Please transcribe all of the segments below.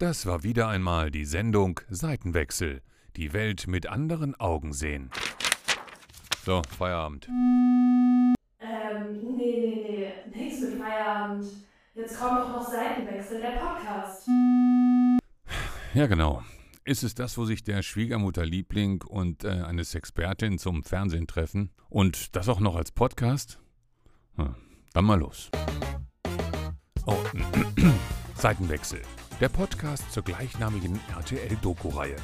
Das war wieder einmal die Sendung Seitenwechsel. Die Welt mit anderen Augen sehen. So, Feierabend. Ähm, nee, nee, nee, nichts mit Feierabend. Jetzt kommt doch noch Seitenwechsel, der Podcast. Ja, genau. Ist es das, wo sich der Schwiegermutterliebling und äh, eine Sexpertin zum Fernsehen treffen? Und das auch noch als Podcast? Hm, dann mal los. Oh, Seitenwechsel. Der Podcast zur gleichnamigen RTL-Doku-Reihe.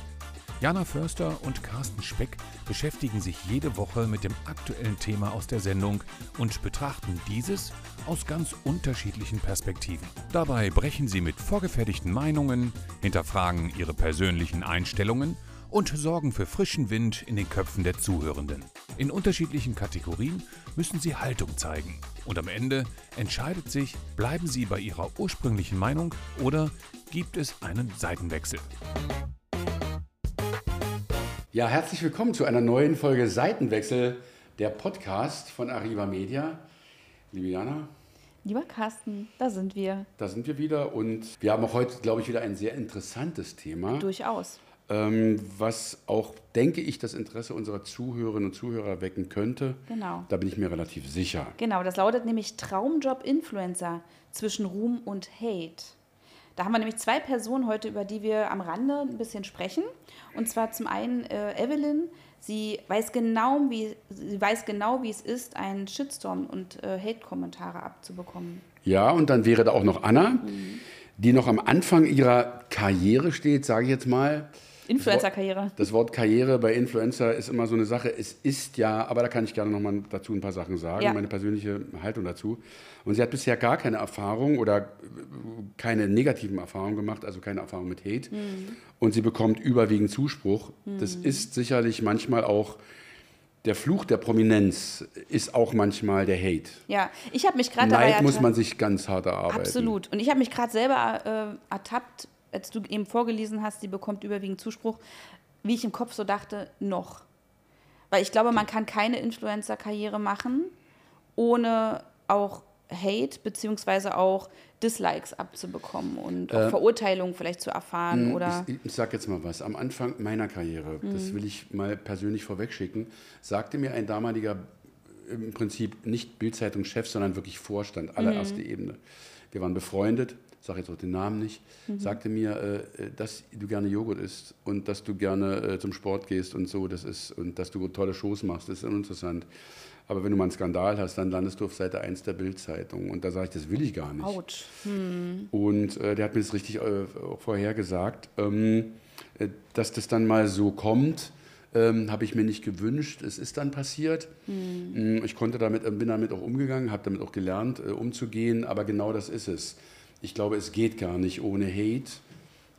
Jana Förster und Carsten Speck beschäftigen sich jede Woche mit dem aktuellen Thema aus der Sendung und betrachten dieses aus ganz unterschiedlichen Perspektiven. Dabei brechen sie mit vorgefertigten Meinungen, hinterfragen ihre persönlichen Einstellungen und sorgen für frischen Wind in den Köpfen der Zuhörenden. In unterschiedlichen Kategorien müssen sie Haltung zeigen. Und am Ende entscheidet sich, bleiben sie bei ihrer ursprünglichen Meinung oder gibt es einen Seitenwechsel. Ja, herzlich willkommen zu einer neuen Folge Seitenwechsel, der Podcast von Arriva Media. Liebe Jana. Lieber Carsten, da sind wir. Da sind wir wieder und wir haben auch heute, glaube ich, wieder ein sehr interessantes Thema. Durchaus. Ähm, was auch, denke ich, das Interesse unserer Zuhörerinnen und Zuhörer wecken könnte. Genau. Da bin ich mir relativ sicher. Genau, das lautet nämlich Traumjob Influencer zwischen Ruhm und Hate. Da haben wir nämlich zwei Personen heute, über die wir am Rande ein bisschen sprechen. Und zwar zum einen äh, Evelyn. Sie weiß genau, wie sie weiß genau, wie es ist, einen Shitstorm und äh, Hate-Kommentare abzubekommen. Ja, und dann wäre da auch noch Anna, mhm. die noch am Anfang ihrer Karriere steht, sage ich jetzt mal. Influencer-Karriere. Das Wort Karriere bei Influencer ist immer so eine Sache. Es ist ja, aber da kann ich gerne noch mal dazu ein paar Sachen sagen, ja. meine persönliche Haltung dazu. Und sie hat bisher gar keine Erfahrung oder keine negativen Erfahrungen gemacht, also keine Erfahrung mit Hate. Mhm. Und sie bekommt überwiegend Zuspruch. Mhm. Das ist sicherlich manchmal auch der Fluch der Prominenz ist auch manchmal der Hate. Ja, ich habe mich gerade Neid muss man sich ganz hart erarbeiten. Absolut. Und ich habe mich gerade selber äh, ertappt als du eben vorgelesen hast, sie bekommt überwiegend Zuspruch, wie ich im Kopf so dachte, noch. Weil ich glaube, man kann keine Influencer-Karriere machen, ohne auch Hate beziehungsweise auch Dislikes abzubekommen und auch äh, Verurteilungen vielleicht zu erfahren oder ich, ich sag jetzt mal was am Anfang meiner Karriere mhm. das will ich mal persönlich vorwegschicken sagte mir ein damaliger im Prinzip nicht Bildzeitungschef sondern wirklich Vorstand allererste mhm. Ebene wir waren befreundet sage jetzt auch den Namen nicht, mhm. sagte mir, äh, äh, dass du gerne Joghurt isst und dass du gerne äh, zum Sport gehst und so, das ist, und dass du tolle Shows machst, das ist uninteressant. Aber wenn du mal einen Skandal hast, dann landest du auf Seite 1 der Bildzeitung. Und da sage ich, das will ich gar nicht. Autsch. Hm. Und äh, der hat mir das richtig äh, auch vorher gesagt, ähm, äh, dass das dann mal so kommt. Ähm, habe ich mir nicht gewünscht. Es ist dann passiert. Hm. Ich konnte damit, bin damit auch umgegangen, habe damit auch gelernt, umzugehen. Aber genau das ist es ich glaube, es geht gar nicht ohne Hate.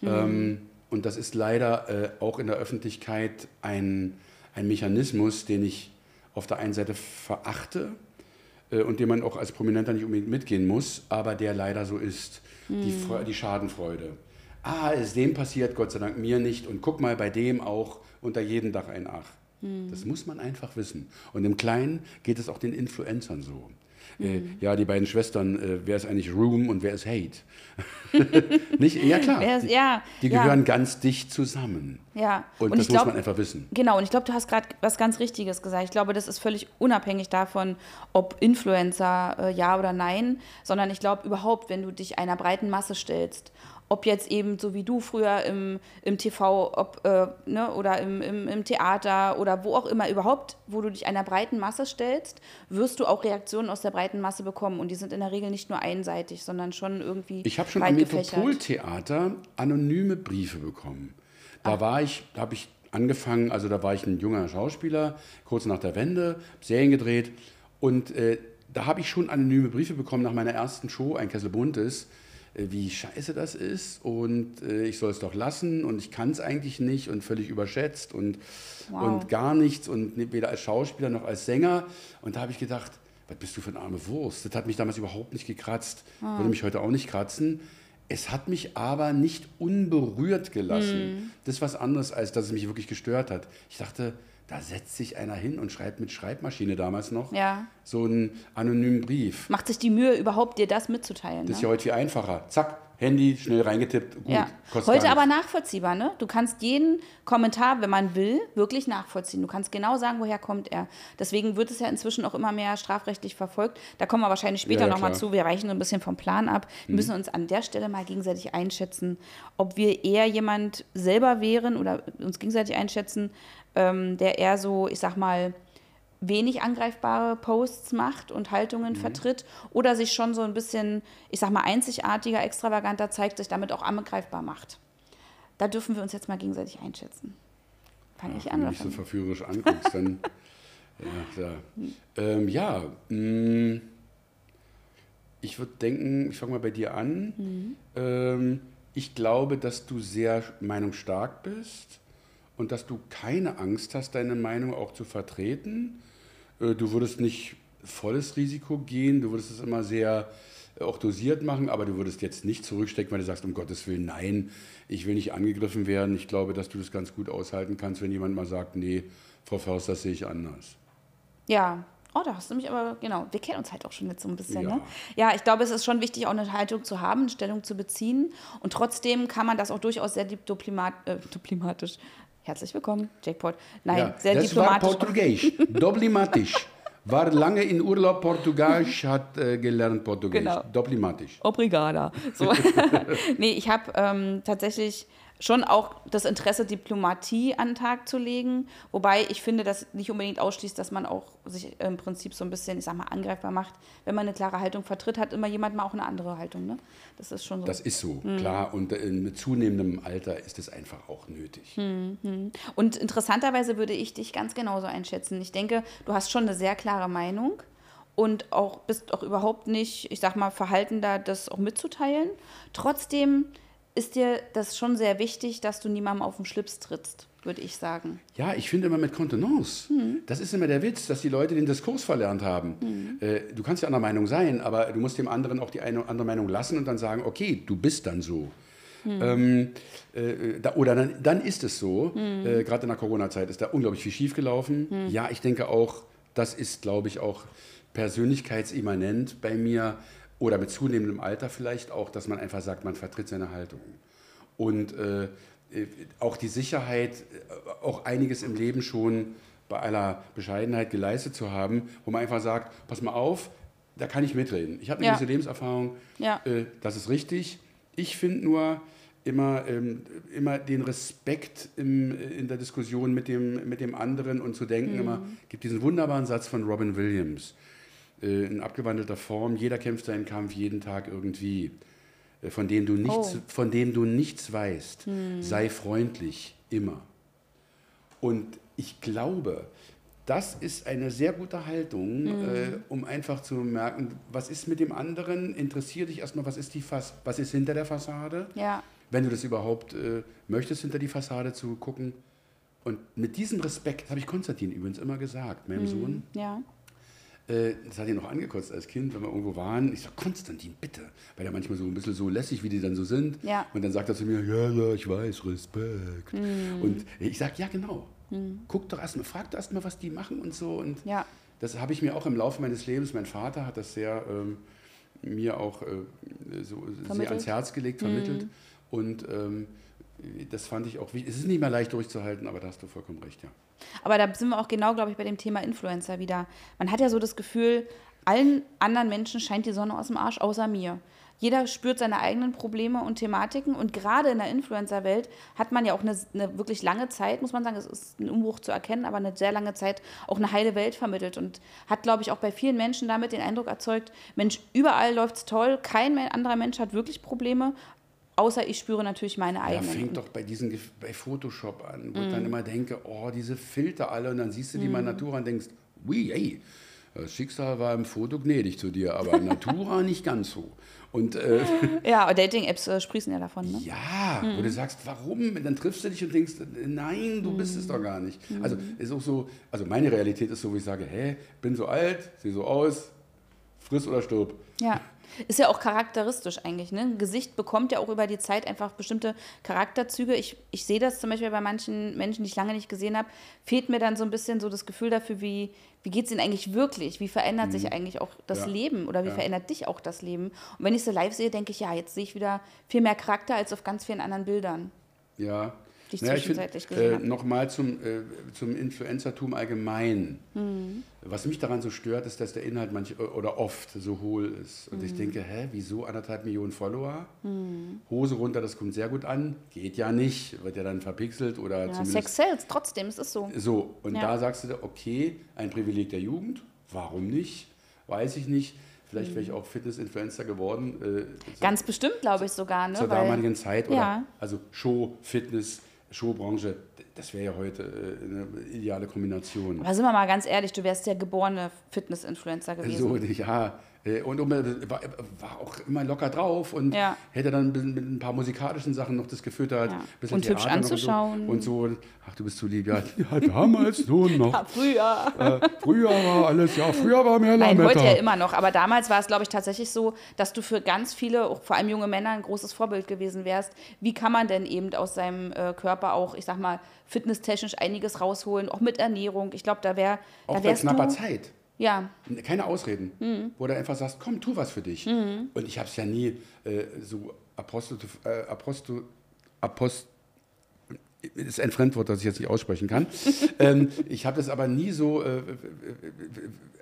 Mhm. Ähm, und das ist leider äh, auch in der Öffentlichkeit ein, ein Mechanismus, den ich auf der einen Seite verachte äh, und den man auch als Prominenter nicht unbedingt mitgehen muss, aber der leider so ist. Mhm. Die, die Schadenfreude. Ah, ist dem passiert, Gott sei Dank mir nicht. Und guck mal, bei dem auch unter jedem Dach ein Ach. Mhm. Das muss man einfach wissen. Und im Kleinen geht es auch den Influencern so. Äh, mhm. ja, die beiden Schwestern, äh, wer ist eigentlich Room und wer ist Hate? Nicht? Ja, klar. Ist, ja, die, die ja. gehören ganz dicht zusammen. Ja. Und, und das glaub, muss man einfach wissen. Genau, und ich glaube, du hast gerade was ganz Richtiges gesagt. Ich glaube, das ist völlig unabhängig davon, ob Influencer äh, ja oder nein, sondern ich glaube überhaupt, wenn du dich einer breiten Masse stellst ob jetzt eben so wie du früher im, im TV ob, äh, ne, oder im, im, im, Theater oder wo auch immer überhaupt, wo du dich einer breiten Masse stellst, wirst du auch Reaktionen aus der breiten Masse bekommen. Und die sind in der Regel nicht nur einseitig, sondern schon irgendwie. Ich habe schon am Metropoltheater anonyme Briefe bekommen. Da Ach. war ich, da habe ich angefangen, also da war ich ein junger Schauspieler, kurz nach der Wende, Serien gedreht und äh, da habe ich schon anonyme Briefe bekommen nach meiner ersten Show, ein Kessel Buntes wie scheiße das ist und äh, ich soll es doch lassen und ich kann es eigentlich nicht und völlig überschätzt und, wow. und gar nichts und weder als Schauspieler noch als Sänger. Und da habe ich gedacht, was bist du für eine arme Wurst? Das hat mich damals überhaupt nicht gekratzt, ah. würde mich heute auch nicht kratzen. Es hat mich aber nicht unberührt gelassen. Mm. Das ist was anderes, als dass es mich wirklich gestört hat. Ich dachte, da setzt sich einer hin und schreibt mit Schreibmaschine damals noch ja. so einen anonymen Brief. Macht sich die Mühe, überhaupt dir das mitzuteilen. Das ist ne? ja heute viel einfacher. Zack, Handy schnell reingetippt, gut, Ja. Heute aber nachvollziehbar, ne? Du kannst jeden Kommentar, wenn man will, wirklich nachvollziehen. Du kannst genau sagen, woher kommt er. Deswegen wird es ja inzwischen auch immer mehr strafrechtlich verfolgt. Da kommen wir wahrscheinlich später Ja, ja, nochmal zu. Wir weichen so ein bisschen vom Plan ab. Wir müssen uns an der Stelle mal gegenseitig einschätzen, ob wir eher jemand selber wären oder uns gegenseitig einschätzen, ähm, der eher so, ich sag mal, wenig angreifbare Posts macht und Haltungen vertritt oder sich schon so ein bisschen, ich sag mal, einzigartiger, extravaganter zeigt, sich damit auch angreifbar macht. Da dürfen wir uns jetzt mal gegenseitig einschätzen. Fange ich Wenn an du oder mich so verführerisch anguckst, dann. ja, ja. Ähm, ja mh, ich würde denken, ich fange mal bei dir an. Mhm. Ähm, ich glaube, dass du sehr meinungsstark bist und dass du keine Angst hast, deine Meinung auch zu vertreten. Äh, du würdest nicht volles Risiko gehen, du würdest es immer sehr äh, auch dosiert machen, aber du würdest jetzt nicht zurückstecken, weil du sagst, um Gottes Willen, nein, ich will nicht angegriffen werden. Ich glaube, dass du das ganz gut aushalten kannst, wenn jemand mal sagt, nee, Frau Faust, das sehe ich anders. Ja. Oh, da hast du mich aber, genau, wir kennen uns halt auch schon jetzt so ein bisschen, Ja. ne? Ja, ich glaube, es ist schon wichtig, auch eine Haltung zu haben, eine Stellung zu beziehen. Und trotzdem kann man das auch durchaus sehr dip- diplomat, äh, diplomatisch. Herzlich willkommen, Jackpot. Nein, Ja, sehr das war diplomatisch. Portugiesisch, doplimatisch. War lange in Urlaub Portugiesisch, hat äh, gelernt Portugiesisch. Genau. Doplimatisch. Obrigada. So. nee, ich habe ähm, tatsächlich schon auch das Interesse, Diplomatie an den Tag zu legen. Wobei ich finde, das nicht unbedingt ausschließt, dass man auch sich im Prinzip so ein bisschen, ich sag mal, angreifbar macht. Wenn man eine klare Haltung vertritt, hat immer jemand mal auch eine andere Haltung. Ne? Das ist schon so. Das ist so, Mhm. klar. Und äh, mit zunehmendem Alter ist es einfach auch nötig. Und interessanterweise würde ich dich ganz genauso einschätzen. Ich denke, du hast schon eine sehr klare Meinung und auch bist auch überhaupt nicht, ich sag mal, verhalten da, das auch mitzuteilen. Trotzdem ist dir das schon sehr wichtig, dass du niemandem auf den Schlips trittst, würde ich sagen. Ja, ich finde immer mit Kontenance. Mhm. Das ist immer der Witz, dass die Leute den Diskurs verlernt haben. Mhm. Äh, du kannst ja anderer Meinung sein, aber du musst dem anderen auch die eine oder andere Meinung lassen und dann sagen, okay, du bist dann so. Mhm. Ähm, äh, da, oder dann, dann ist es so. Mhm. Äh, Gerade in der Corona-Zeit ist da unglaublich viel schiefgelaufen. Ja, ich denke auch, das ist, glaube ich, auch persönlichkeitsimmanent bei mir oder mit zunehmendem Alter vielleicht auch, dass man einfach sagt, man vertritt seine Haltung. Und äh, äh, auch die Sicherheit, äh, auch einiges im Leben schon bei aller Bescheidenheit geleistet zu haben, wo man einfach sagt, pass mal auf, da kann ich mitreden. Ich habe eine Ja. gewisse Lebenserfahrung, Ja. äh, das ist richtig. Ich finde nur immer, ähm, immer den Respekt im, in der Diskussion mit dem, mit dem anderen und zu denken immer, gibt diesen wunderbaren Satz von Robin Williams, äh, in abgewandelter Form, jeder kämpft seinen Kampf jeden Tag irgendwie, äh, von dem du nichts, Oh. von dem du nichts weißt, sei freundlich, immer. Und ich glaube, das ist eine sehr gute Haltung, äh, um einfach zu merken, was ist mit dem anderen, interessiert dich erstmal, was ist, die Fas was ist hinter der Fassade, Ja. wenn du das überhaupt äh, möchtest, hinter die Fassade zu gucken. Und mit diesem Respekt, habe ich Konstantin übrigens immer gesagt, meinem Sohn, Ja. Äh, das hat ihn noch angekotzt als Kind, wenn wir irgendwo waren. Ich sag, Konstantin, bitte. Weil er manchmal so ein bisschen so lässig, wie die dann so sind. Ja. Und dann sagt er zu mir, ja, ja, ich weiß, Respekt. Mhm. Und ich sag, ja, genau. Guck doch erstmal, frag doch erstmal, was die machen und so. Und Ja. das habe ich mir auch im Laufe meines Lebens, mein Vater hat das sehr ähm, mir auch äh, so sehr Vermittelt? Mhm. ans Herz gelegt, vermittelt. Und ähm, das fand ich auch wichtig. Es ist nicht mehr leicht durchzuhalten, aber da hast du vollkommen recht, ja. Aber da sind wir auch genau, glaube ich, bei dem Thema Influencer wieder. Man hat ja so das Gefühl, allen anderen Menschen scheint die Sonne aus dem Arsch, außer mir. Jeder spürt seine eigenen Probleme und Thematiken und gerade in der Influencer-Welt hat man ja auch eine, eine wirklich lange Zeit, muss man sagen, es ist ein Umbruch zu erkennen, aber eine sehr lange Zeit auch eine heile Welt vermittelt und hat, glaube ich, auch bei vielen Menschen damit den Eindruck erzeugt, Mensch, überall läuft's toll, kein anderer Mensch hat wirklich Probleme, außer ich spüre natürlich meine Ja, eigenen. fängt doch bei diesen bei Photoshop an, wo ich Mhm. dann immer denke, oh, diese Filter alle und dann siehst du die mal in Natura und denkst, ui, ey, das Schicksal war im Foto gnädig zu dir, aber Natura nicht ganz so. Und äh, ja, Dating-Apps äh, sprießen ja davon, ne? ja, wo du sagst, warum? Dann triffst du dich und denkst, nein, du bist es doch gar nicht. Also ist auch so, also meine Realität ist so, wo ich sage, hä, bin so alt, sehe so aus, friss oder stirb. Ja. Ist ja auch charakteristisch eigentlich. Ne? Ein Gesicht bekommt ja auch über die Zeit einfach bestimmte Charakterzüge. Ich, ich sehe das zum Beispiel bei manchen Menschen, die ich lange nicht gesehen habe, fehlt mir dann so ein bisschen so das Gefühl dafür, wie, wie geht es ihnen eigentlich wirklich? Wie verändert sich eigentlich auch das Ja. Leben oder wie Ja. verändert dich auch das Leben? Und wenn ich so live sehe, denke ich, ja, jetzt sehe ich wieder viel mehr Charakter als auf ganz vielen anderen Bildern. Ja. Die ich Naja, zwischenzeitlich find, gesehen äh, hab. Nochmal zum, äh, zum Influencertum allgemein. Mhm. Was mich daran so stört, ist, dass der Inhalt manch, oder oft so hohl ist. Und ich Mhm. denke, hä, wieso anderthalb Millionen Follower? Hose runter, das kommt sehr gut an. Geht ja nicht, wird ja dann verpixelt oder Ja, zumindest Sex sells, trotzdem, es ist so. so, und Ja. da sagst du, okay, ein Privileg der Jugend, warum nicht? Weiß ich nicht. Vielleicht wäre ich auch Fitness-Influencer geworden. Äh, Ganz bestimmt, glaube ich sogar. Ne? zur Weil- damaligen Zeit. Oder, Ja. Also Show, Fitness, Showbranche, das wäre ja heute äh, eine ideale Kombination. Aber sind wir mal ganz ehrlich, du wärst der geborene Fitness-Influencer gewesen. So, ja. Äh, Und, war, war auch immer locker drauf und Ja. hätte dann mit, ein paar musikalischen Sachen noch das gefüttert. Ja. bisschen Und hübsch Theater noch anzuschauen. Und so. und so. Ach, du bist zu lieb. Ja, ja damals nur noch. Ja, früher. Äh, früher war alles, ja, früher war mehr Nein, Lametta. heute ja immer noch. Aber damals war es, glaube ich, tatsächlich so, dass du für ganz viele, vor allem junge Männer, ein großes Vorbild gewesen wärst. Wie kann man denn eben aus seinem äh, Körper auch, ich sag mal, fitnesstechnisch einiges rausholen, auch mit Ernährung? Ich glaube, da wär, Auch da bei knapper du. Zeit. Ja, Keine Ausreden. Mhm. Wo du einfach sagst, komm, tu was für dich. Und ich habe es ja nie äh, so Apostel, äh, Apostel, Apost, ist ein Fremdwort, das ich jetzt nicht aussprechen kann. ähm, ich habe das aber nie so, äh,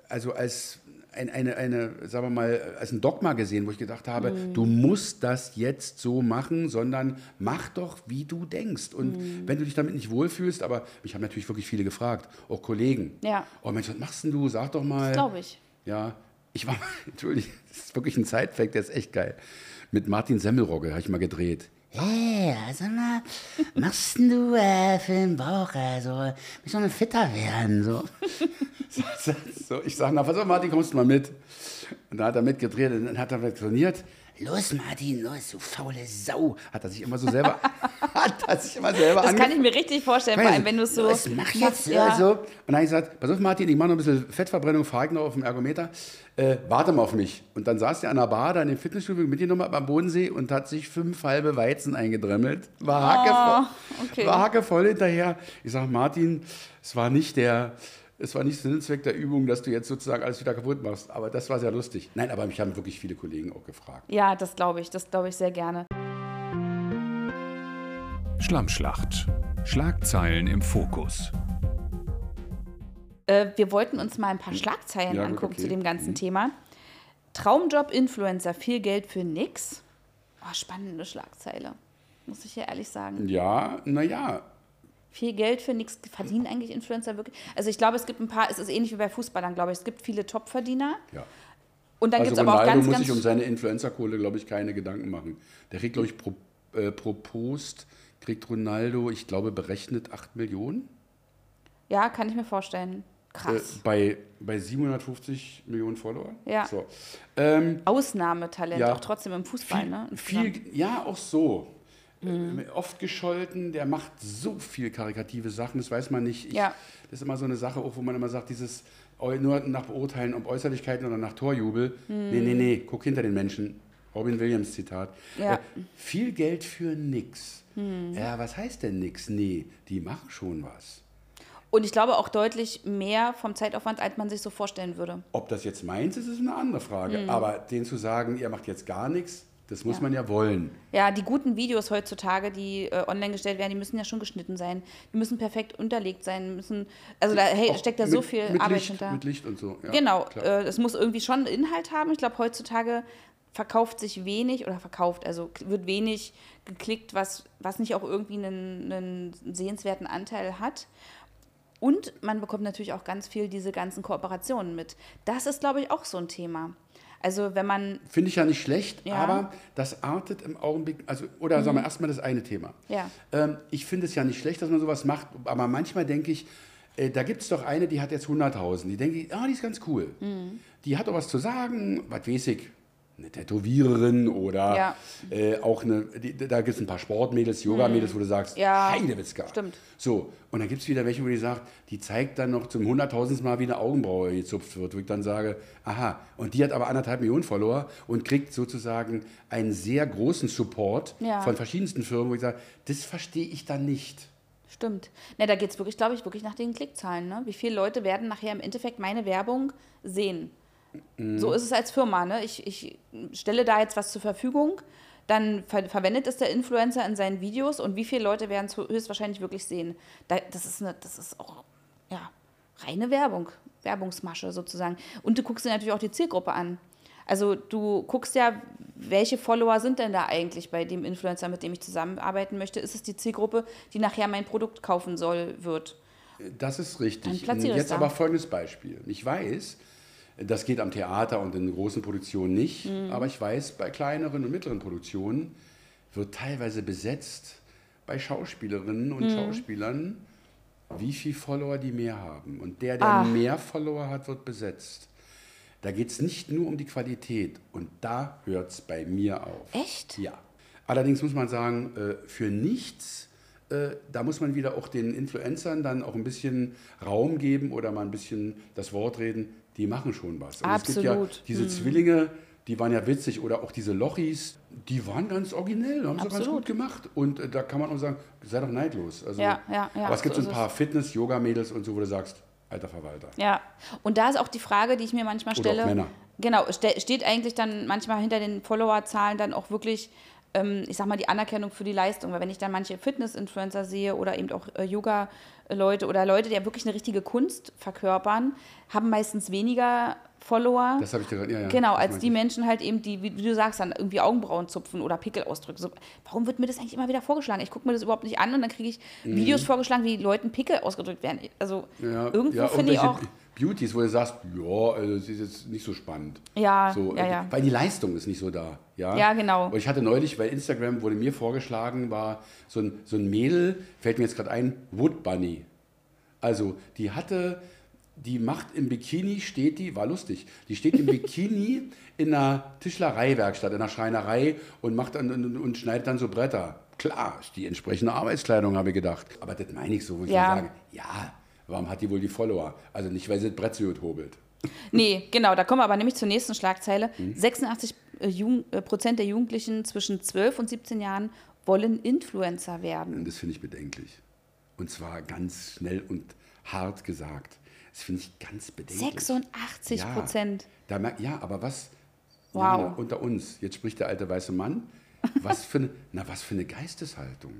also als ein, eine, eine, sagen wir mal, als ein Dogma gesehen, wo ich gedacht habe, Mhm. du musst das jetzt so machen, sondern mach doch, wie du denkst. Und Mhm. wenn du dich damit nicht wohlfühlst, aber mich haben natürlich wirklich viele gefragt, auch Kollegen. Ja. Oh Mensch, was machst denn du? Sag doch mal. glaube ich. Ja, ich war mal, entschuldige, das ist wirklich ein Sidefact, der ist echt geil. Mit Martin Semmelrogge habe ich mal gedreht. Hey, sag mal, machst denn du äh, für den Bauch, also, mich so eine fitter werden, so. So, ich sage, na, pass auf, Martin, kommst du mal mit? Und da hat er mitgedreht und dann hat er trainiert. Los, Martin, los, du faule Sau. Hat er sich immer so selber, hat er sich immer selber Das kann ich mir richtig vorstellen, vor allem wenn du es so. Los, mach jetzt, ja. So, und dann habe ich gesagt, pass auf Martin, ich mache noch ein bisschen Fettverbrennung, fahre ich noch auf dem Ergometer, äh, warte mal auf mich. Und dann saß der an der Bar da in dem Fitnessstudio mitgenommen am Bodensee und hat sich fünf halbe Weizen eingedremmelt. War hackevoll, Oh, okay. war hackevoll hinterher. Ich sage, Martin, es war nicht der... Es war nicht Sinn und Zweck der Übung, dass du jetzt sozusagen alles wieder kaputt machst. Aber das war sehr lustig. Nein, aber mich haben wirklich viele Kollegen auch gefragt. Ja, das glaube ich, das glaube ich sehr gerne. Schlammschlacht. Schlagzeilen im Fokus. Äh, wir wollten uns mal ein paar Schlagzeilen Ja, gut, angucken okay. zu dem ganzen Thema. Traumjob-Influencer, viel Geld für nix. Oh, spannende Schlagzeile, muss ich ja ehrlich sagen. Ja, naja, Viel Geld für nichts. Verdienen eigentlich Influencer wirklich? Also ich glaube, es gibt ein paar, es ist ähnlich wie bei Fußballern, glaube ich. Es gibt viele Top-Verdiener. ja. Und dann also gibt es aber auch ganz, muss ganz... sich um seine Influencer-Kohle, glaube ich, keine Gedanken machen. Der kriegt, glaube ich, pro, äh, pro Post, kriegt Ronaldo, ich glaube, berechnet 8 Millionen. ja, kann ich mir vorstellen. Äh, Krass. bei, bei 750 Millionen Follower. Ja. So. Ähm, Ausnahmetalent, ja. auch trotzdem im Fußball, viel, ne? viel, ja, auch so. Äh, oft gescholten, der macht so viel karikative Sachen, das weiß man nicht. Ich, Ja. Das ist immer so eine Sache, auch wo man immer sagt, dieses eu- nur nach Beurteilen, ob Äußerlichkeiten oder nach Torjubel. Nee, nee, nee, guck hinter den Menschen. Robin Williams Zitat. Ja. Äh, viel Geld für nix. Ja, was heißt denn nix? Nee, die machen schon was. Und ich glaube auch deutlich mehr vom Zeitaufwand, als man sich so vorstellen würde. Ob das jetzt meins ist, ist eine andere Frage. Mhm. Aber denen zu sagen, ihr macht jetzt gar nichts, das muss Ja. man ja wollen. Ja, die guten Videos heutzutage, die äh, online gestellt werden, die müssen ja schon geschnitten sein. Die müssen perfekt unterlegt sein, müssen, also da hey, steckt da mit- so viel mit Arbeit Licht, hinter. Mit Licht und so. Ja, genau, klar. äh, es muss irgendwie schon Inhalt haben. Ich glaube, heutzutage verkauft sich wenig oder verkauft, also wird wenig geklickt, was, was nicht auch irgendwie einen, einen sehenswerten Anteil hat. Und man bekommt natürlich auch ganz viel diese ganzen Kooperationen mit. Das ist, glaube ich, auch so ein Thema. Also wenn man, Finde ich ja nicht schlecht, Ja. aber das artet im Augenblick, also, oder sagen wir erstmal das eine Thema. ja, Ähm, ich finde es ja nicht schlecht, dass man sowas macht, aber manchmal denke ich, äh, da gibt es doch eine, die hat jetzt 100.000. Die denke ich, ah, die ist ganz cool. Mhm. Die hat doch was zu sagen, was weiß ich. Eine Tätowiererin oder Ja. äh, auch eine, die, da gibt es ein paar Sportmädels, Yoga-Mädels, wo du sagst, Mhm. Ja, Heidewitzka. stimmt. So, und dann gibt es wieder welche, wo die sagt, die zeigt dann noch zum hunderttausendsten Mal, wie eine Augenbraue gezupft wird, wo ich dann sage, aha, und die hat aber anderthalb Millionen Follower und kriegt sozusagen einen sehr großen Support Ja. von verschiedensten Firmen, wo ich sage, das verstehe ich dann nicht. Stimmt. Ne, da geht es wirklich, glaube ich, wirklich nach den Klickzahlen. Ne? Wie viele Leute werden nachher im Endeffekt meine Werbung sehen? Mhm. So ist es als Firma. Ne? Ich, ich stelle da jetzt was zur Verfügung, dann ver verwendet es der Influencer in seinen Videos und wie viele Leute werden es höchstwahrscheinlich wirklich sehen? Da, das, ist eine, das ist auch ja, reine Werbung, Werbungsmasche sozusagen. Und du guckst dir natürlich auch die Zielgruppe an. Also du guckst ja, welche Follower sind denn da eigentlich bei dem Influencer, mit dem ich zusammenarbeiten möchte? Ist es die Zielgruppe, die nachher mein Produkt kaufen soll, wird? Das ist richtig. Jetzt aber folgendes Beispiel. Ich weiß, das geht am Theater und in großen Produktionen nicht, Mhm. aber ich weiß, bei kleineren und mittleren Produktionen wird teilweise besetzt bei Schauspielerinnen und Mhm. Schauspielern, wie viel Follower die mehr haben. Und der, der Ah. mehr Follower hat, wird besetzt. Da geht es nicht nur um die Qualität und da hört es bei mir auf. Echt? Ja. Allerdings muss man sagen, äh, für nichts, äh, da muss man wieder auch den Influencern dann auch ein bisschen Raum geben oder mal ein bisschen das Wort reden, die machen schon was. Und Es gibt ja Absolut. diese Zwillinge, die waren ja witzig oder auch diese Lochis, die waren ganz originell, haben sie ganz Absolut. gut gemacht. Und äh, da kann man auch sagen, sei doch neidlos. Also, Ja, ja, ja, aber es gibt so so ein paar Fitness-Yoga-Mädels und so, wo du sagst, alter Verwalter. Ja, und da ist auch die Frage, die ich mir manchmal Oder stelle. auch Männer. Genau, ste steht eigentlich dann manchmal hinter den Followerzahlen dann auch wirklich, ich sag mal, die Anerkennung für die Leistung. Weil wenn ich dann manche Fitness-Influencer sehe oder eben auch äh, Yoga-Leute oder Leute, die ja wirklich eine richtige Kunst verkörpern, haben meistens weniger Follower. Das habe ich gerade, ja, ja. Genau, als die ich. Menschen halt eben, die, wie du sagst, dann irgendwie Augenbrauen zupfen oder Pickel ausdrücken. So, warum wird mir das eigentlich immer wieder vorgeschlagen? Ich gucke mir das überhaupt nicht an und dann kriege ich Videos vorgeschlagen, wie Leuten Pickel ausgedrückt werden. Also Mhm. Ja, irgendwo ja, finde ich auch. Beauties, wo du sagst, ja, also das ist jetzt nicht so spannend. Ja, so, ja, äh, ja. Weil die Leistung ist nicht so da. Ja, Ja, genau. Und ich hatte neulich, bei Instagram wurde mir vorgeschlagen, war so ein, so ein Mädel, fällt mir jetzt gerade ein, Wood Bunny. Also die hatte, die macht im Bikini, steht die, war lustig, die steht im Bikini in einer Tischlereiwerkstatt, in einer Schreinerei und macht dann und, und schneidet dann so Bretter. Klar, die entsprechende Arbeitskleidung, habe ich gedacht. Aber das meine ich so, wo ich Ja. sage, ja, warum hat die wohl die Follower? Also nicht, weil sie das Brett so gut hobelt. Nee, genau, da kommen wir aber nämlich zur nächsten Schlagzeile. Hm? 86 äh, äh, Prozent der Jugendlichen zwischen 12 und 17 Jahren wollen Influencer werden. Und das finde ich bedenklich. Und zwar ganz schnell und hart gesagt. Das finde ich ganz bedenklich. 86 Ja. Prozent. Da merk, ja, aber was? Wow. Jana, unter uns, jetzt spricht der alte weiße Mann. Was für eine, na, was für eine Geisteshaltung.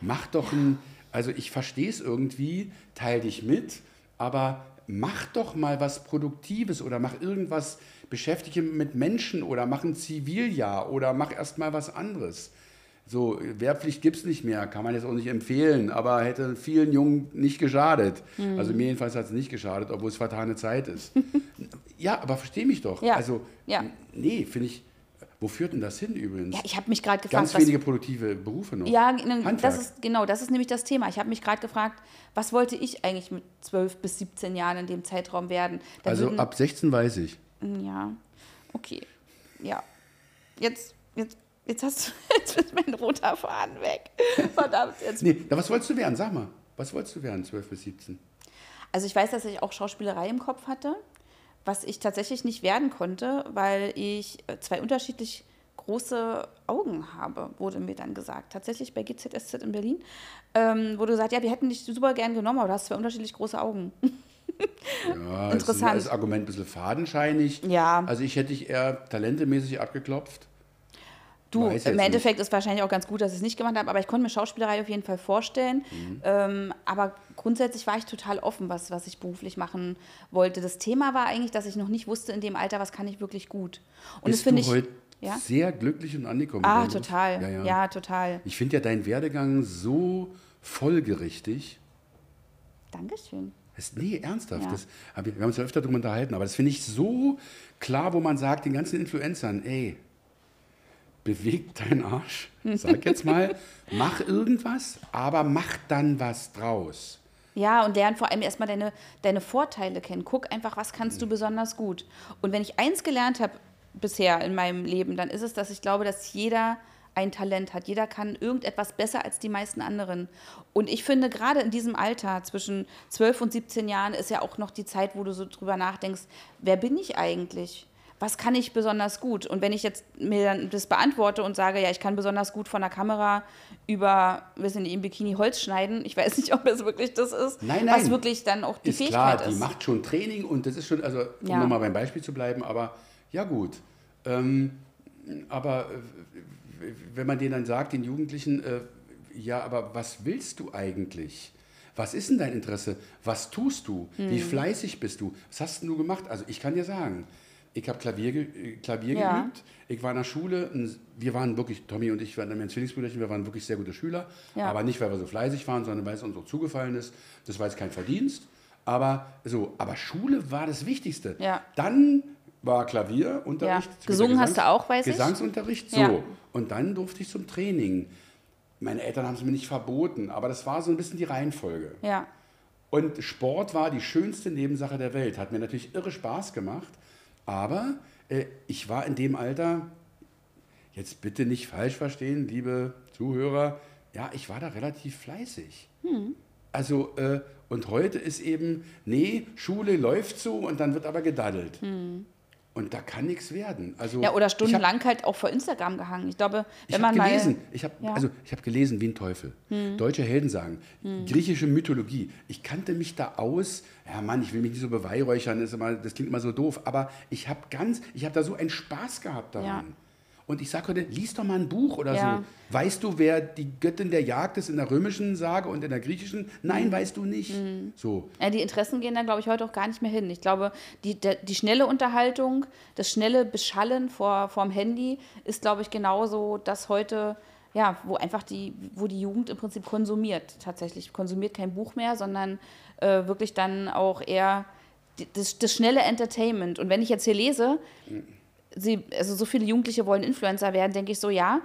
Mach doch ein, also ich verstehe es irgendwie, teil dich mit, aber mach doch mal was Produktives oder mach irgendwas, beschäftige mit Menschen oder mach ein Ziviljahr oder mach erst mal was anderes. So, Wehrpflicht gibt es nicht mehr, kann man jetzt auch nicht empfehlen, aber hätte vielen Jungen nicht geschadet. Mhm. Also mir jedenfalls hat es nicht geschadet, obwohl es vertane Zeit ist. ja, aber versteh mich doch. Ja, Also, ja. nee, finde ich, wo führt denn das hin übrigens? Ja, ich habe mich gerade gefragt, Ganz wenige produktive Berufe noch. Ja, ne, das ist, genau, das ist nämlich das Thema. Ich habe mich gerade gefragt, was wollte ich eigentlich mit 12 bis 17 Jahren in dem Zeitraum werden? Da also würden- ab 16 weiß ich. Ja, okay. Ja. Jetzt, jetzt, jetzt hast du, jetzt ist mein roter Faden weg. Verdammt, jetzt. Nee, na, was wolltest du werden? Sag mal. Was wolltest du werden, 12 bis 17? Also ich weiß, dass ich auch Schauspielerei im Kopf hatte, was ich tatsächlich nicht werden konnte, weil ich äh, zwei unterschiedlich große Augen habe, wurde mir dann gesagt. Tatsächlich bei GZSZ in Berlin wurde gesagt, ja, wir hätten dich super gern genommen, aber du hast zwei unterschiedlich große Augen. Ja, Interessant. Das ist das Argument ein bisschen fadenscheinig. Ja. Also ich hätte dich eher talentemäßig abgeklopft. Du, im Endeffekt ist wahrscheinlich auch ganz gut, dass ich es nicht gemacht habe, aber ich konnte mir Schauspielerei auf jeden Fall vorstellen. Mhm. Ähm, aber grundsätzlich war ich total offen, was, was ich beruflich machen wollte. Das Thema war eigentlich, dass ich noch nicht wusste in dem Alter, was kann ich wirklich gut. Und das Bist finde du ich. heute ja? sehr glücklich und angekommen? Ah, total. Ja, Ja, ja. total. Ich finde ja deinen Werdegang so folgerichtig. Dankeschön. Das, nee, ernsthaft. Ja. Das, wir haben uns ja öfter darüber unterhalten, aber das finde ich so klar, wo man sagt, den ganzen Influencern, ey, beweg deinen Arsch, sag jetzt mal, mach irgendwas, aber mach dann was draus. Ja, und lern vor allem erstmal deine, deine Vorteile kennen. Guck einfach, was kannst du Mhm. besonders gut. Und wenn ich eins gelernt habe bisher in meinem Leben, dann ist es, dass ich glaube, dass jeder ein Talent hat. Jeder kann irgendetwas besser als die meisten anderen. Und ich finde, gerade in diesem Alter, zwischen 12 und 17 Jahren, ist ja auch noch die Zeit, wo du so drüber nachdenkst, wer bin ich eigentlich? Was kann ich besonders gut? Und wenn ich jetzt mir dann das beantworte und sage, ja, ich kann besonders gut von der Kamera über, wir sind im Bikini Holz schneiden, ich weiß nicht, ob es wirklich das ist, Nein, nein. was wirklich dann auch die ist Fähigkeit klar, die ist. macht schon Training und das ist schon, also um Ja. nochmal beim Beispiel zu bleiben, aber ja gut. Ähm, aber äh, wenn man denen dann sagt, den Jugendlichen, äh, ja, aber was willst du eigentlich? Was ist denn dein Interesse? Was tust du? Hm. Wie fleißig bist du? Was hast denn du gemacht? Also ich kann dir sagen, ich habe Klavier, ge äh, Klavier Ja. geübt. Ich war in der Schule. Wir waren wirklich, Tommy und ich waren mein Zwillingsbrüderchen, wir waren wirklich sehr gute Schüler. Ja. Aber nicht, weil wir so fleißig waren, sondern weil es uns auch zugefallen ist. Das war jetzt kein Verdienst. Aber so, aber Schule war das Wichtigste. Ja. Dann war Klavierunterricht. Gesungen hast du auch, weiß ich. Gesangsunterricht, so. Und dann durfte ich zum Training. Meine Eltern haben es mir nicht verboten, aber das war so ein bisschen die Reihenfolge. Ja, Und Sport war die schönste Nebensache der Welt. Hat mir natürlich irre Spaß gemacht. Aber äh, ich war in dem Alter, jetzt bitte nicht falsch verstehen, liebe Zuhörer, ja, ich war da relativ fleißig. Hm. Also, äh, und heute ist eben, nee, Schule läuft so und dann wird aber gedaddelt. Und da kann nichts werden. Also, Hm. ja oder ich hab- stundenlang halt auch vor Instagram gehangen. Ich glaube, ich wenn habe man gelesen, mal. ich habe Ja. Hm. also ich habe gelesen wie ein Teufel. Deutsche Heldensagen, griechische Mythologie. Ich kannte mich da aus. Ja, Mann, ich will mich nicht so beweihräuchern, ist immer, das klingt immer so doof, aber ich habe ganz, ich habe da so einen Spaß gehabt daran. Ja. Und ich sage heute, lies doch mal ein Buch oder Ja. so. Weißt du, wer die Göttin der Jagd ist in der römischen Sage und in der griechischen? Nein, Hm. weißt du nicht. So. Ja, die Interessen gehen da, glaube ich, heute auch gar nicht mehr hin. Ich glaube, die, der, die schnelle Unterhaltung, das schnelle Beschallen vor, vorm Handy ist, glaube ich, genauso das heute, ja, wo einfach die, wo die Jugend im Prinzip konsumiert. Tatsächlich konsumiert kein Buch mehr, sondern äh, wirklich dann auch eher das, das schnelle Entertainment. Und wenn ich jetzt hier lese, sie, also so viele Jugendliche wollen Influencer werden, denke ich so, ja,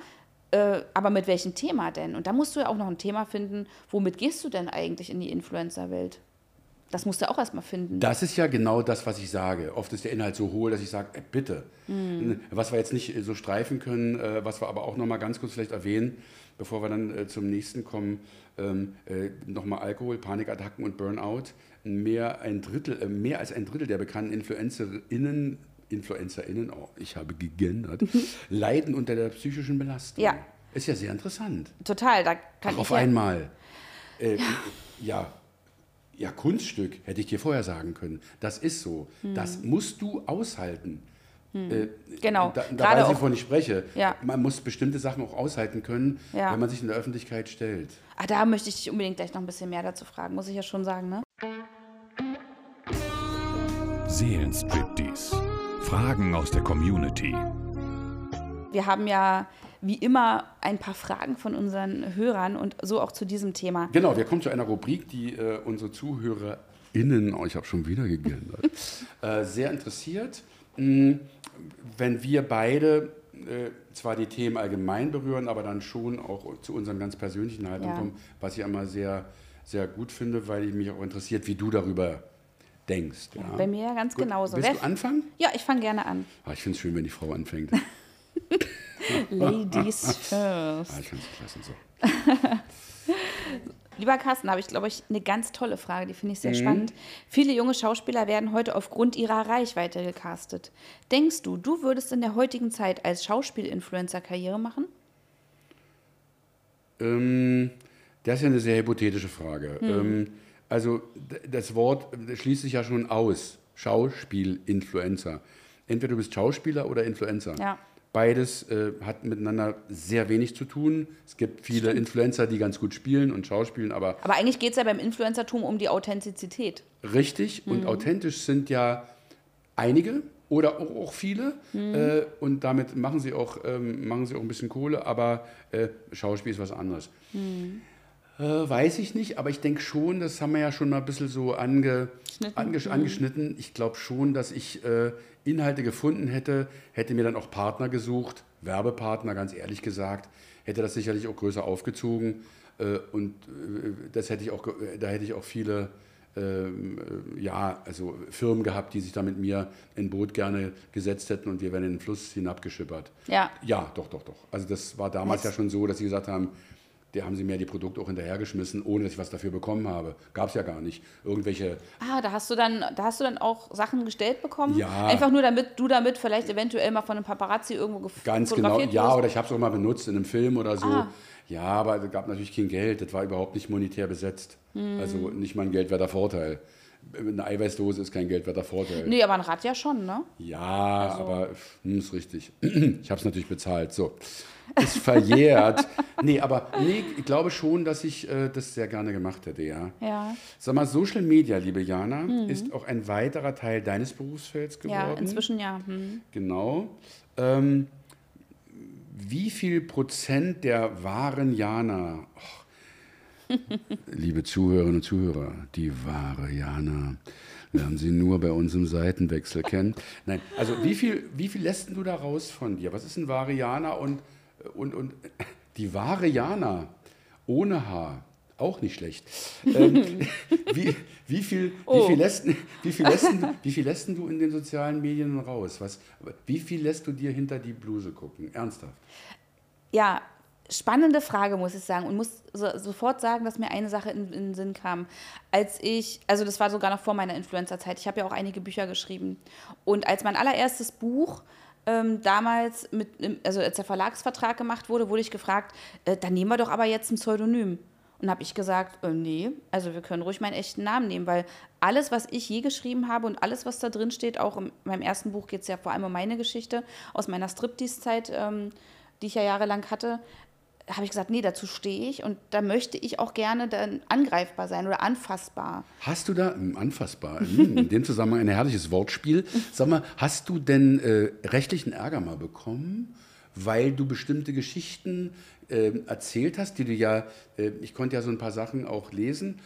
äh, aber mit welchem Thema denn? Und da musst du ja auch noch ein Thema finden, womit gehst du denn eigentlich in die Influencer-Welt? Das musst du auch erstmal finden. Das ist ja genau das, was ich sage. Oft ist der Inhalt so hohl, dass ich sage, äh, bitte. Was wir jetzt nicht äh, so streifen können, äh, was wir aber auch noch mal ganz kurz vielleicht erwähnen, bevor wir dann zum nächsten kommen, ähm, äh, nochmal Alkohol, Panikattacken und Burnout. Mehr, ein Drittel, mehr als ein Drittel der bekannten InfluencerInnen, InfluencerInnen, oh, ich habe gegendert, leiden unter der psychischen Belastung. Ja. Ist ja sehr interessant. Total, da kann Ach, ich auf ja, einmal. Äh, ja, ja, Kunststück hätte ich dir vorher sagen können. Das ist so. Das musst du aushalten. Äh, Hm. Genau. Da, da Gerade weiß ich, wovon ich spreche. Ja. Man muss bestimmte Sachen auch aushalten können, Ja. wenn man sich in der Öffentlichkeit stellt. Ah, da möchte ich dich unbedingt gleich noch ein bisschen mehr dazu fragen, muss ich ja schon sagen, ne? Seelenstriptease. Fragen aus der Community. Wir haben ja wie immer ein paar Fragen von unseren Hörern und so auch zu diesem Thema. Genau, wir kommen zu einer Rubrik, die äh, unsere ZuhörerInnen, oh, ich habe schon wieder gegendert, äh, sehr interessiert. Mm, Wenn wir beide äh, zwar die Themen allgemein berühren, aber dann schon auch zu unseren ganz persönlichen Haltungen Ja. kommen, was ich immer sehr, sehr gut finde, weil mich auch interessiert, wie du darüber denkst. Ja. Bei mir ganz Gut, genauso. Willst Wer- du anfangen? Ja, ich fange gerne an. Ah, ich finde es schön, wenn die Frau anfängt. Ladies first. Ah, ich finde es klasse. So. Lieber Carsten, habe ich, glaube ich, eine ganz tolle Frage, die finde ich sehr Mhm. spannend. Viele junge Schauspieler werden heute aufgrund ihrer Reichweite gecastet. Denkst du, du würdest in der heutigen Zeit als Schauspielinfluencer Karriere machen? Ähm, das ist ja eine sehr hypothetische Frage. Hm. Ähm, also das Wort schließt sich ja schon aus. Schauspiel-Influencer. Entweder du bist Schauspieler oder Influencer. Ja. Beides äh, hat miteinander sehr wenig zu tun. Es gibt viele Influencer, die ganz gut spielen und schauspielen, aber Aber eigentlich geht es ja beim Influencertum um die Authentizität. richtig Mhm. und authentisch sind ja einige oder auch, auch viele. Mhm. Äh, und damit machen sie, auch, ähm, machen sie auch ein bisschen Kohle, aber äh, Schauspiel ist was anderes. Mhm. Äh, weiß ich nicht, aber ich denke schon, das haben wir ja schon mal ein bisschen so ange, ange, Mhm. angeschnitten. Ich glaube schon, dass ich äh, Inhalte gefunden hätte, hätte mir dann auch Partner gesucht, Werbepartner, ganz ehrlich gesagt, hätte das sicherlich auch größer aufgezogen. Äh, und äh, das hätte ich auch, ge- da hätte ich auch viele ähm, äh, ja, also Firmen gehabt, die sich da mit mir in ein Boot gerne gesetzt hätten und wir wären in den Fluss hinabgeschippert. Ja. Ja, doch, doch, doch. Also das war damals Jetzt- ja schon so, dass sie gesagt haben, der haben sie mir die Produkte auch hinterhergeschmissen, ohne dass ich was dafür bekommen habe. Gab es ja gar nicht. Irgendwelche Ah, da hast du dann, da hast du dann auch Sachen gestellt bekommen? Ja. Einfach nur damit du damit vielleicht eventuell mal von einem Paparazzi irgendwo gef Ganz genau, ja, wirst? oder ich habe es auch mal benutzt in einem Film oder so. Ah. Ja, aber es gab natürlich kein Geld, das war überhaupt nicht monetär besetzt. Hm. Also nicht mal ein geldwerter Vorteil. Eine Eiweißdose ist kein geldwerter Vorteil. Nee, aber ein Rad ja schon, ne? Ja, aber hm, ist richtig. Ich habe es natürlich bezahlt. So, ist verjährt. nee, aber nee, ich glaube schon, dass ich äh, das sehr gerne gemacht hätte, ja. Ja. Sag mal, Social Media, liebe Jana, ist auch ein weiterer Teil deines Berufsfelds geworden. Ja, inzwischen ja. Hm. Genau. Ähm, wie viel Prozent der wahren Jana, Och, liebe Zuhörerinnen und Zuhörer, die wahre Jana, lernen Sie nur bei uns im Seitenwechsel kennen. Nein, also wie viel, wie viel lässt denn du da raus von dir? Was ist ein wahre Jana und, und, und die wahre Jana ohne Haar? Auch nicht schlecht. Ähm, wie, wie, viel, Oh. wie, viel lässt, wie, viel lässt, denn- wie viel lässt du in den sozialen Medien raus? Was, wie viel lässt du dir hinter die Bluse gucken? Ernsthaft? Ja, spannende Frage, muss ich sagen. Und muss so, sofort sagen, dass mir eine Sache in, in den Sinn kam. Als ich, also das war sogar noch vor meiner Influencer-Zeit, ich habe ja auch einige Bücher geschrieben. Und als mein allererstes Buch ähm, damals, mit, also als der Verlagsvertrag gemacht wurde, wurde ich gefragt, äh, dann nehmen wir doch aber jetzt ein Pseudonym. Und habe ich gesagt, äh, nee, also wir können ruhig meinen echten Namen nehmen, weil alles, was ich je geschrieben habe und alles, was da drin steht, auch in meinem ersten Buch geht es ja vor allem um meine Geschichte aus meiner Striptease-Zeit, ähm, die ich ja jahrelang hatte, habe ich gesagt, nee, dazu stehe ich und da möchte ich auch gerne dann angreifbar sein oder anfassbar. Hast du da, hm, anfassbar, hm, in dem Zusammenhang ein herrliches Wortspiel. Sag mal, hast du denn äh, rechtlichen Ärger mal bekommen, weil du bestimmte Geschichten äh, erzählt hast, die du ja, äh, ich konnte ja so ein paar Sachen auch lesen,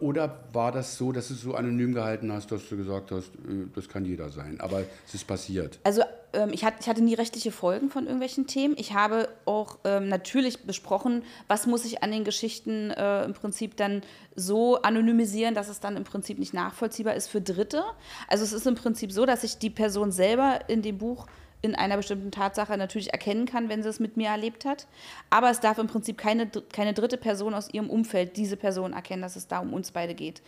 oder war das so, dass du es so anonym gehalten hast, dass du gesagt hast, äh, das kann jeder sein, aber es ist passiert? Also ähm, ich, hatte, ich hatte nie rechtliche Folgen von irgendwelchen Themen. Ich habe auch ähm, natürlich besprochen, was muss ich an den Geschichten äh, im Prinzip dann so anonymisieren, dass es dann im Prinzip nicht nachvollziehbar ist für Dritte. Also es ist im Prinzip so, dass ich die Person selber in dem Buch in einer bestimmten Tatsache natürlich erkennen kann, wenn sie es mit mir erlebt hat. Aber es darf im Prinzip keine, keine dritte Person aus ihrem Umfeld diese Person erkennen, dass es da um uns beide geht.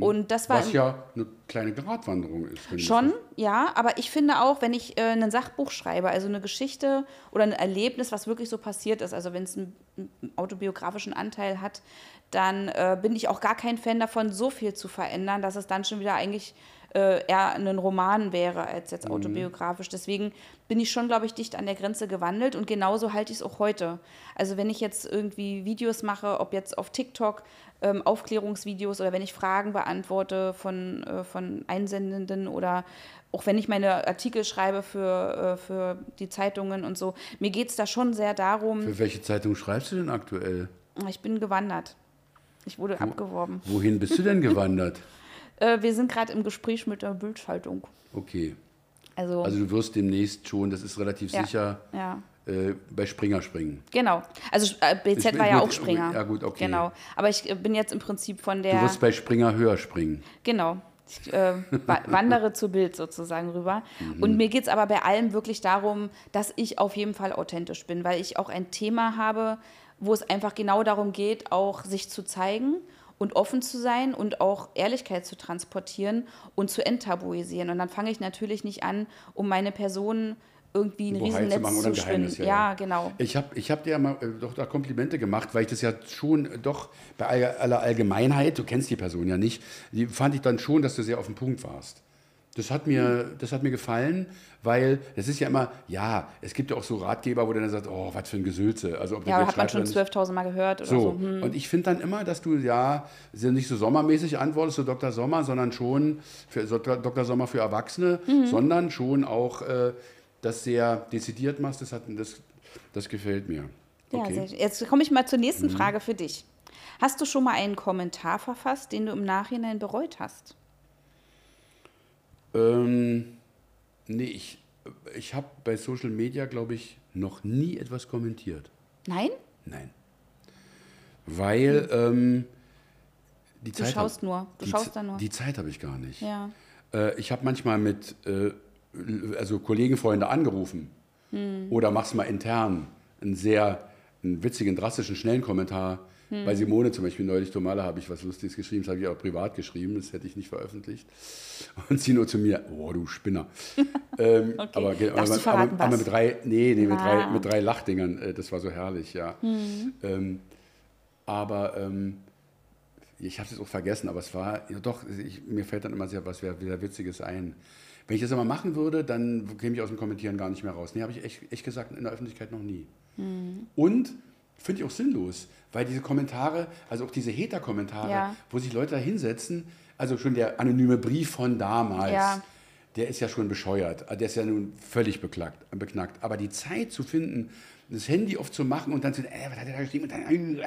Und das war Was ja eine kleine Gratwanderung ist. Schon, ja, aber ich finde auch, wenn ich äh, ein Sachbuch schreibe, also eine Geschichte oder ein Erlebnis, was wirklich so passiert ist, also wenn es einen, einen autobiografischen Anteil hat, dann äh, bin ich auch gar kein Fan davon, so viel zu verändern, dass es dann schon wieder eigentlich äh, eher ein Roman wäre als jetzt autobiografisch. Deswegen bin ich schon, glaube ich, dicht an der Grenze gewandelt und genauso halte ich es auch heute. Also wenn ich jetzt irgendwie Videos mache, ob jetzt auf TikTok, ähm, Aufklärungsvideos oder wenn ich Fragen beantworte von, äh, von Einsendenden oder auch wenn ich meine Artikel schreibe für, äh, für die Zeitungen und so, mir geht es da schon sehr darum, Für welche Zeitung schreibst du denn aktuell? ich bin gewandert. Ich wurde abgeworben. Wohin bist du denn gewandert? Äh, wir sind gerade im Gespräch mit der Bildschaltung. Okay. Also, Also du wirst demnächst schon, das ist relativ Ja. sicher, ja. äh, bei Springer springen. Genau. Also äh, BZ Ich- war ja gut, auch Springer. ja gut, okay. Genau. Aber ich äh, bin jetzt im Prinzip von Du der. wirst bei Springer höher springen. Genau. Ich äh, wa- wandere zu Bild sozusagen rüber. Mhm. Und mir geht es aber bei allem wirklich darum, dass ich auf jeden Fall authentisch bin, weil ich auch ein Thema habe, wo es einfach genau darum geht, auch sich zu zeigen und offen zu sein und auch Ehrlichkeit zu transportieren und zu enttabuisieren. Und dann fange ich natürlich nicht an, um meine Person irgendwie ein zu Riesennetz machen zu, oder ein spinnen. Ja, ja, genau. Ich habe ich hab dir ja mal äh, doch da Komplimente gemacht, weil ich das ja schon äh, doch bei all- aller Allgemeinheit, du kennst die Person ja nicht, die fand ich dann schon, dass du sehr auf den Punkt warst. Das hat mir, das hat mir gefallen, weil es ist ja immer, ja, es gibt ja auch so Ratgeber, wo dann sagt, oh, was für ein Gesülze. Also, ob Ja, hat man schon oder nicht. 12.000 Mal gehört oder So, so. Hm. und ich finde dann immer, dass du ja nicht so sommermäßig antwortest, so Dr. Sommer, sondern schon für so Dr. Sommer für Erwachsene, Mhm. sondern schon auch äh, das sehr dezidiert machst. Das, hat, das, das gefällt mir. Ja, Okay. Mhm. schön. jetzt komme ich mal zur nächsten Frage für dich. Hast du schon mal einen Kommentar verfasst, den du im Nachhinein bereut hast? Ähm, nee, ich, ich habe bei Social Media, glaube ich, noch nie etwas kommentiert. Nein? Nein. Weil ähm, Die Du Zeit schaust hab- nur. Du schaust Z- da nur. Die Zeit habe ich gar nicht. Ja. Äh, ich habe manchmal mit äh, also Kollegen, Freunde angerufen Hm. oder mach's mal intern. Einen sehr einen witzigen, drastischen, schnellen Kommentar. Hm. Bei Simone zum Beispiel neulich, Tomala, habe ich was Lustiges geschrieben, das habe ich auch privat geschrieben, das hätte ich nicht veröffentlicht. Und sie nur zu mir, oh du Spinner. ähm, Okay. aber, du aber, verraten, aber, aber was? mit drei, nee, nee, mit, Ah. drei, mit drei Lachdingern, äh, das war so herrlich, ja. Hm. Ähm, aber ähm, ich habe es auch vergessen, aber es war, ja doch, ich, mir fällt dann immer sehr was sehr, sehr Witziges ein. Wenn ich das immer machen würde, dann käme ich aus dem Kommentieren gar nicht mehr raus. Nee, habe ich echt, echt gesagt, in der Öffentlichkeit noch nie. Und finde ich auch sinnlos, weil diese Kommentare, also auch diese Hater-Kommentare, Ja. wo sich Leute da hinsetzen, also schon der anonyme Brief von damals, Ja. der ist ja schon bescheuert. Der ist ja nun völlig beklagt, beknackt. Aber die Zeit zu finden, das Handy oft zu machen und dann zu, äh, was hat er da geschrieben? Und dann, äh, äh,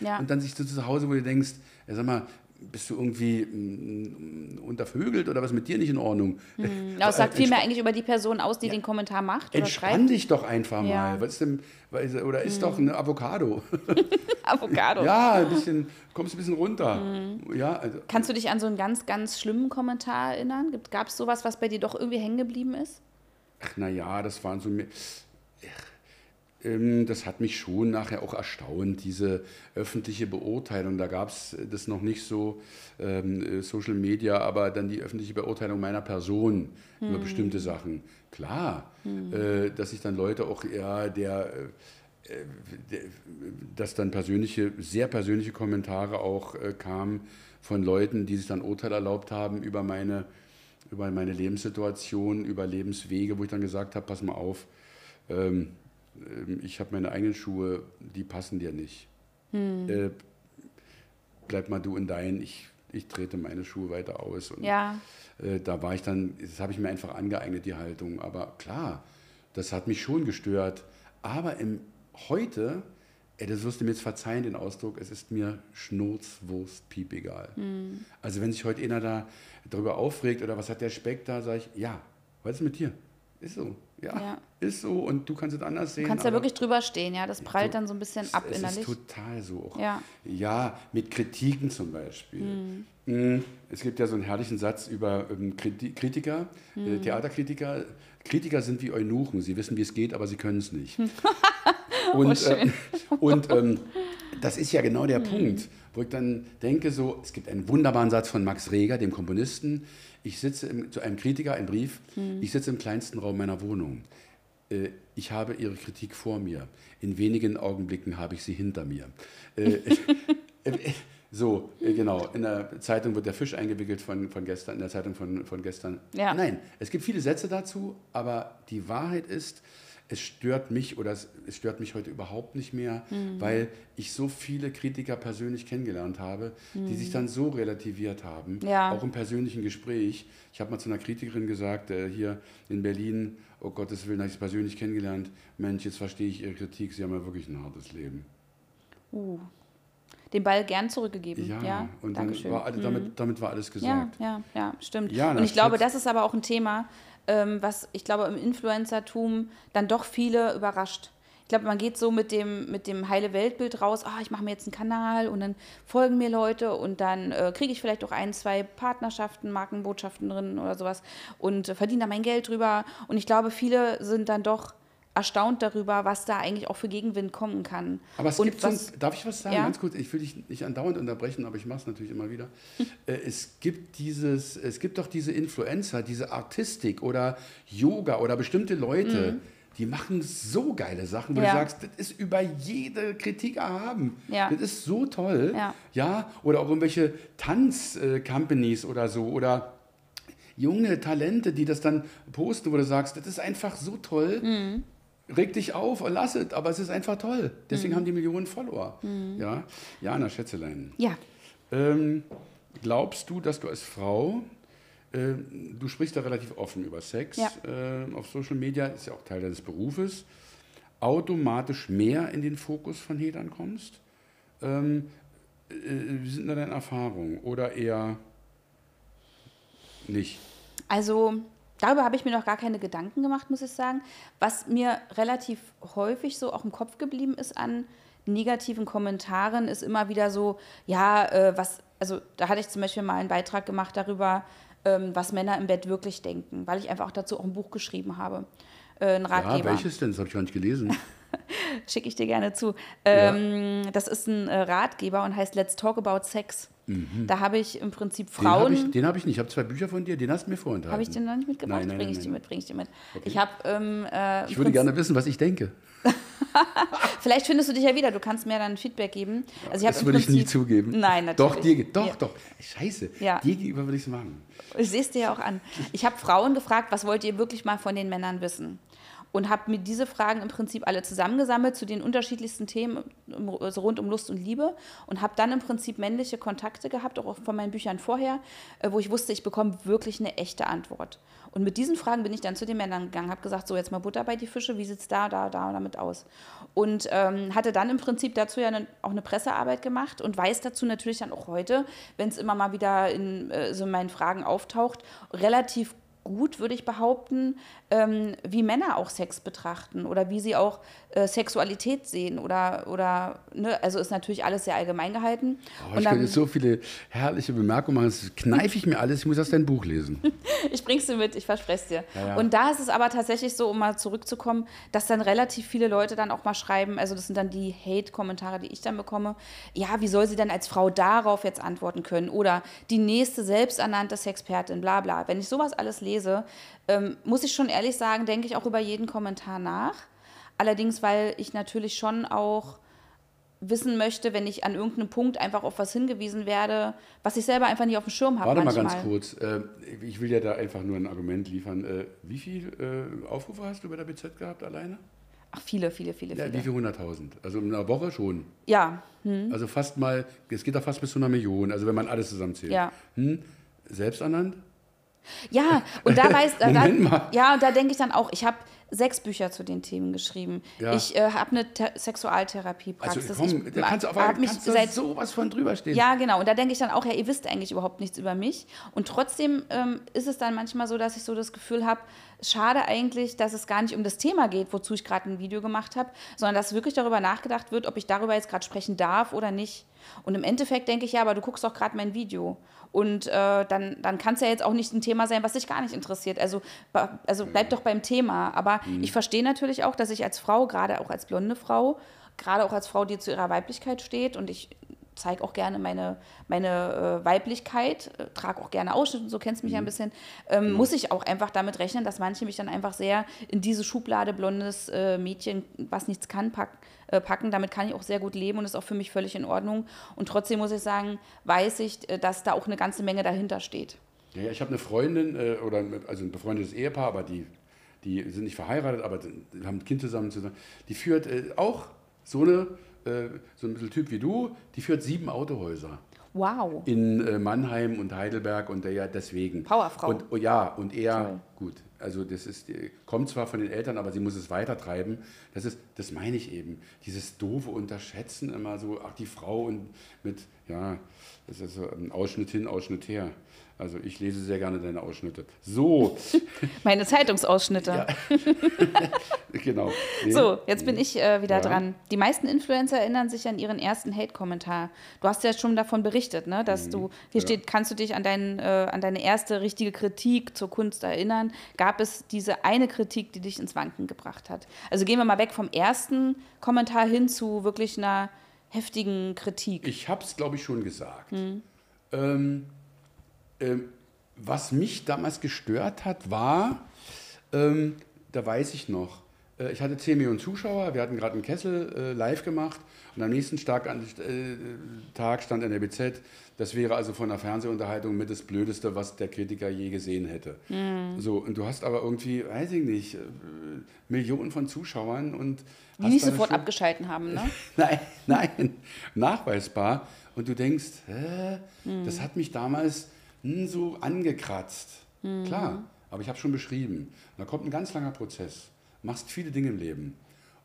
Ja. und dann sich so zu Hause, wo du denkst, ja, sag mal, bist du irgendwie mm, untervögelt oder was mit dir nicht in Ordnung? Ja, es sagt Äh, viel mehr eigentlich über die Person aus, die den Kommentar macht oder Entspann schreibt. dich doch einfach mal. Ja. Was ist denn, oder isst doch eine Avocado. Avocado. ja, ein bisschen, kommst ein bisschen runter. Mhm. Ja, also, Kannst du dich an so einen ganz, ganz schlimmen Kommentar erinnern? Gab es sowas, was bei dir doch irgendwie hängen geblieben ist? ach naja, das waren so. Ähm, Das hat mich schon nachher auch erstaunt, diese öffentliche Beurteilung. Da gab es das noch nicht so, ähm, äh, Social Media, aber dann die öffentliche Beurteilung meiner Person über bestimmte Sachen. Klar, äh, dass sich dann Leute auch, ja, der, äh, äh, der, dass dann persönliche, sehr persönliche Kommentare auch äh, kamen von Leuten, die sich dann Urteil erlaubt haben über meine, über meine Lebenssituation, über Lebenswege, wo ich dann gesagt habe, pass mal auf, ähm, ich habe meine eigenen Schuhe, die passen dir nicht. Äh, bleib mal du in deinen, ich, ich trete meine Schuhe weiter aus. Und Ja. äh, da war ich dann, das habe ich mir einfach angeeignet, die Haltung. Aber klar, das hat mich schon gestört. Aber im, heute, ey, das wirst du mir jetzt verzeihen, den Ausdruck, es ist mir Schnurzwurst, piep egal. Also wenn sich heute einer da darüber aufregt oder was hat der Speck da, sage ich, ja, was ist mit dir? Ist so, ja, Ja. ist so und du kannst es anders sehen. Du kannst da aber wirklich drüber stehen, ja. Das prallt dann so ein bisschen ab es innerlich. ist total so. Auch, Ja. ja, mit Kritiken zum Beispiel. Mm, Es gibt ja so einen herrlichen Satz über ähm, Kriti- Kritiker, äh, Theaterkritiker. Kritiker sind wie Eunuchen. Sie wissen, wie es geht, aber sie können es nicht. und äh, und ähm, das ist ja genau der Punkt, wo ich dann denke, so, es gibt einen wunderbaren Satz von Max Reger, dem Komponisten. Ich sitze im, zu einem Kritiker, ein Brief, ich sitze im kleinsten Raum meiner Wohnung. Äh, Ich habe Ihre Kritik vor mir. In wenigen Augenblicken habe ich sie hinter mir. Äh, äh, So, äh, genau. In der Zeitung wird der Fisch eingewickelt von, von gestern, in der Zeitung von, von gestern. Ja. Nein, es gibt viele Sätze dazu, aber die Wahrheit ist, es stört mich oder es, es stört mich heute überhaupt nicht mehr, Mhm. weil ich so viele Kritiker persönlich kennengelernt habe, die sich dann so relativiert haben, Mhm. Ja. auch im persönlichen Gespräch. Ich habe mal zu einer Kritikerin gesagt, äh, hier in Berlin, oh Gottes Willen, habe ich sie persönlich kennengelernt. Mensch, jetzt verstehe ich Ihre Kritik, Sie haben ja wirklich ein hartes Leben. Uh. Den Ball gern zurückgegeben. Ja, Ja, und war alle, damit, damit war alles Ja, gesagt. ja, ja, stimmt. Ja, und ich glaube, das ist aber auch ein Thema, ähm, was ich glaube im Influencertum dann doch viele überrascht. Ich glaube, man geht so mit dem, mit dem heile Weltbild raus, ah, ich mache mir jetzt einen Kanal und dann folgen mir Leute und dann äh, kriege ich vielleicht auch ein, zwei Partnerschaften, Markenbotschaften drin oder sowas und äh, verdiene da mein Geld drüber. Und ich glaube, viele sind dann doch erstaunt darüber, was da eigentlich auch für Gegenwind kommen kann. Aber es und gibt so, was, ein- darf ich was sagen? Ja. Ganz kurz, ich will dich nicht andauernd unterbrechen, aber ich mache es natürlich immer wieder. Äh, es gibt dieses, es gibt doch diese Influencer, diese Artistik oder Yoga oder bestimmte Leute, die machen so geile Sachen, wo Mhm. Ja. du sagst, das ist über jede Kritik erhaben. Ja. Das ist so toll. Ja. ja? Oder auch irgendwelche Tanz-Companies oder so oder junge Talente, die das dann posten, wo du sagst, das ist einfach so toll. Mhm. Reg dich auf, lass es, aber es ist einfach toll. Deswegen Mhm. haben die Millionen Follower. Ja, Jana Schätzelein. ja, Ähm, glaubst du, dass du als Frau, äh, du sprichst da relativ offen über Sex Ja. äh, auf Social Media, ist ja auch Teil deines Berufes, automatisch mehr in den Fokus von Hatern kommst? Ähm, äh, wie sind da deine Erfahrungen? Oder eher nicht? Also darüber habe ich mir noch gar keine Gedanken gemacht, muss ich sagen. Was mir relativ häufig so auch im Kopf geblieben ist an negativen Kommentaren ist immer wieder so, ja, äh, was, also da hatte ich zum Beispiel mal einen Beitrag gemacht darüber, ähm, was Männer im Bett wirklich denken, weil ich einfach auch dazu auch ein Buch geschrieben habe. Äh, ein Ja, Ratgeber. welches denn? Das habe ich gar nicht gelesen. Schicke ich dir gerne zu. Ähm, Das ist ein äh, Ratgeber und heißt Let's Talk About Sex. Da habe ich im Prinzip Mhm. Den habe Frauen. ich, den hab ich nicht. Ich habe zwei Bücher von dir, den hast du mir vorenthalten. Habe ich den noch nicht mitgebracht? Nein, nein, bring ich nein, dir mit, bring ich dir mit. Ich habe ähm, äh, Ich würde Prinzip- gerne wissen, was ich denke. Vielleicht findest du dich ja wieder, du kannst mir dann Feedback geben. Also ich Das würde ich nie zugeben. Nein, natürlich. Doch, dir, doch, Ja. doch. Scheiße. Ja. Dir gegenüber würde ich es machen. Ich sehe es dir ja auch an. Ich habe Frauen gefragt, was wollt ihr wirklich mal von den Männern wissen? Und habe mir diese Fragen im Prinzip alle zusammengesammelt zu den unterschiedlichsten Themen also rund um Lust und Liebe und habe dann im Prinzip männliche Kontakte gehabt, auch von meinen Büchern vorher, äh, wo ich wusste, ich bekomme wirklich eine echte Antwort. Und mit diesen Fragen bin ich dann zu den Männern gegangen, habe gesagt, so jetzt mal Butter bei die Fische, wie sieht es da, da, da und damit aus? Und ähm, hatte dann im Prinzip dazu ja eine, auch eine Pressearbeit gemacht und weiß dazu natürlich dann auch heute, wenn es immer mal wieder in äh, so meinen Fragen auftaucht, relativ gut, würde ich behaupten, ähm, wie Männer auch Sex betrachten oder wie sie auch äh, Sexualität sehen oder, oder ne, also ist natürlich alles sehr allgemein gehalten. Oh, ich könnte jetzt so viele herrliche Bemerkungen machen. Das kneife ich mir alles. Ich muss erst dein Buch lesen. Ich bring's dir mit, ich verspreche es dir. Ja, ja. Und da ist es aber tatsächlich so, um mal zurückzukommen, dass dann relativ viele Leute dann auch mal schreiben, also das sind dann die Hate-Kommentare, die ich dann bekomme, ja, wie soll sie denn als Frau darauf jetzt antworten können? Oder die nächste selbsternannte Sexpertin, bla bla. Wenn ich sowas alles lese, ähm, muss ich schon ehrlich sagen, denke ich auch über jeden Kommentar nach. Allerdings, weil ich natürlich schon auch wissen möchte, wenn ich an irgendeinem Punkt einfach auf was hingewiesen werde, was ich selber einfach nicht auf dem Schirm habe. Warte mal manchmal. ganz kurz. Äh, ich will ja da einfach nur ein Argument liefern. Äh, wie viel äh, Aufrufe hast du bei der BZ gehabt alleine? Ach, viele, viele, viele, Ja, wie viele. viel hunderttausend? Also in einer Woche schon. Ja, Also fast mal, es geht da fast bis zu einer Million, also wenn man alles zusammenzählt. Ja. Hm? Selbsternannt? Ja, und da weiß, da, mal. ja, und da denke ich dann auch, ich habe sechs Bücher zu den Themen geschrieben. Ja. Ich äh, habe eine Te Also Sexualtherapiepraxis. komm, ich da kannst du aber hab mich kannst seit sowas von drüber stehen. ja, genau. Und da denke ich dann auch, ja, ihr wisst eigentlich überhaupt nichts über mich. Und trotzdem ähm, ist es dann manchmal so, dass ich so das Gefühl habe, schade eigentlich, dass es gar nicht um das Thema geht, wozu ich gerade ein Video gemacht habe, sondern dass wirklich darüber nachgedacht wird, ob ich darüber jetzt gerade sprechen darf oder nicht. Und im Endeffekt denke ich, ja, aber du guckst doch gerade mein Video. Und äh, dann, dann kann es ja jetzt auch nicht ein Thema sein, was dich gar nicht interessiert. Also, also bleib doch beim Thema. Aber ich verstehe natürlich auch, dass ich als Frau, gerade auch als blonde Frau, gerade auch als Frau, die zu ihrer Weiblichkeit steht und ich zeige auch gerne meine, meine äh, Weiblichkeit, äh, trage auch gerne Ausschnitte, so kennst mich ja ein bisschen, ähm, muss ich auch einfach damit rechnen, dass manche mich dann einfach sehr in diese Schublade blondes äh, Mädchen, was nichts kann, pack, äh, packen. Damit kann ich auch sehr gut leben und ist auch für mich völlig in Ordnung. Und trotzdem muss ich sagen, weiß ich, äh, dass da auch eine ganze Menge dahinter steht. Ja, ja, ich habe eine Freundin, äh, oder also ein befreundetes Ehepaar, aber die, die sind nicht verheiratet, aber die haben ein Kind zusammen. zusammen. Die führt auch so eine, äh, so ein bisschen Typ wie du, die führt sieben Autohäuser. Wow. in äh, Mannheim und Heidelberg und der ja deswegen. Powerfrau. Und oh, ja, und er, Toll. gut, also das ist, äh, kommt zwar von den Eltern, aber sie muss es weitertreiben. Das ist, das meine ich eben. Dieses doofe Unterschätzen immer so, ach die Frau und mit, ja, das ist so ein Ausschnitt hin, Ausschnitt her. Also ich lese sehr gerne deine Ausschnitte. So, Meine Zeitungsausschnitte. genau. Nee. So, jetzt bin ich äh, wieder Ja. dran. Die meisten Influencer erinnern sich an ihren ersten Hate-Kommentar. Du hast ja schon davon berichtet, ne? dass du, hier Ja. steht, kannst du dich an, dein, äh, an deine erste richtige Kritik zur Kunst erinnern? Gab es diese eine Kritik, die dich ins Wanken gebracht hat? Also gehen wir mal weg vom ersten Kommentar hin zu wirklich einer heftigen Kritik. Ich habe es, glaube ich, schon gesagt. Ähm, ähm, was mich damals gestört hat, war, ähm, da weiß ich noch, äh, ich hatte 10 Millionen Zuschauer, wir hatten gerade einen Kessel äh, live gemacht und am nächsten Tag, an, äh, Tag stand in der BZ, das wäre also von einer Fernsehunterhaltung mit das Blödeste, was der Kritiker je gesehen hätte. So, und du hast aber irgendwie, weiß ich nicht, äh, Millionen von Zuschauern und Die nicht sofort schon- abgeschalten haben, ne? Nein, nein, nachweisbar. Und du denkst, hä, das hat mich damals hm, so angekratzt. Klar, aber ich habe schon beschrieben. Und da kommt ein ganz langer Prozess. Machst viele Dinge im Leben.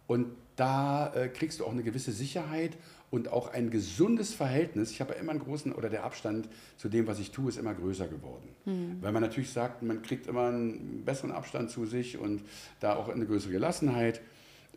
Und da äh, kriegst du auch eine gewisse Sicherheit und auch ein gesundes Verhältnis. Ich habe ja immer einen großen, oder der Abstand zu dem, was ich tue, ist immer größer geworden. Weil man natürlich sagt, man kriegt immer einen besseren Abstand zu sich und da auch eine größere Gelassenheit.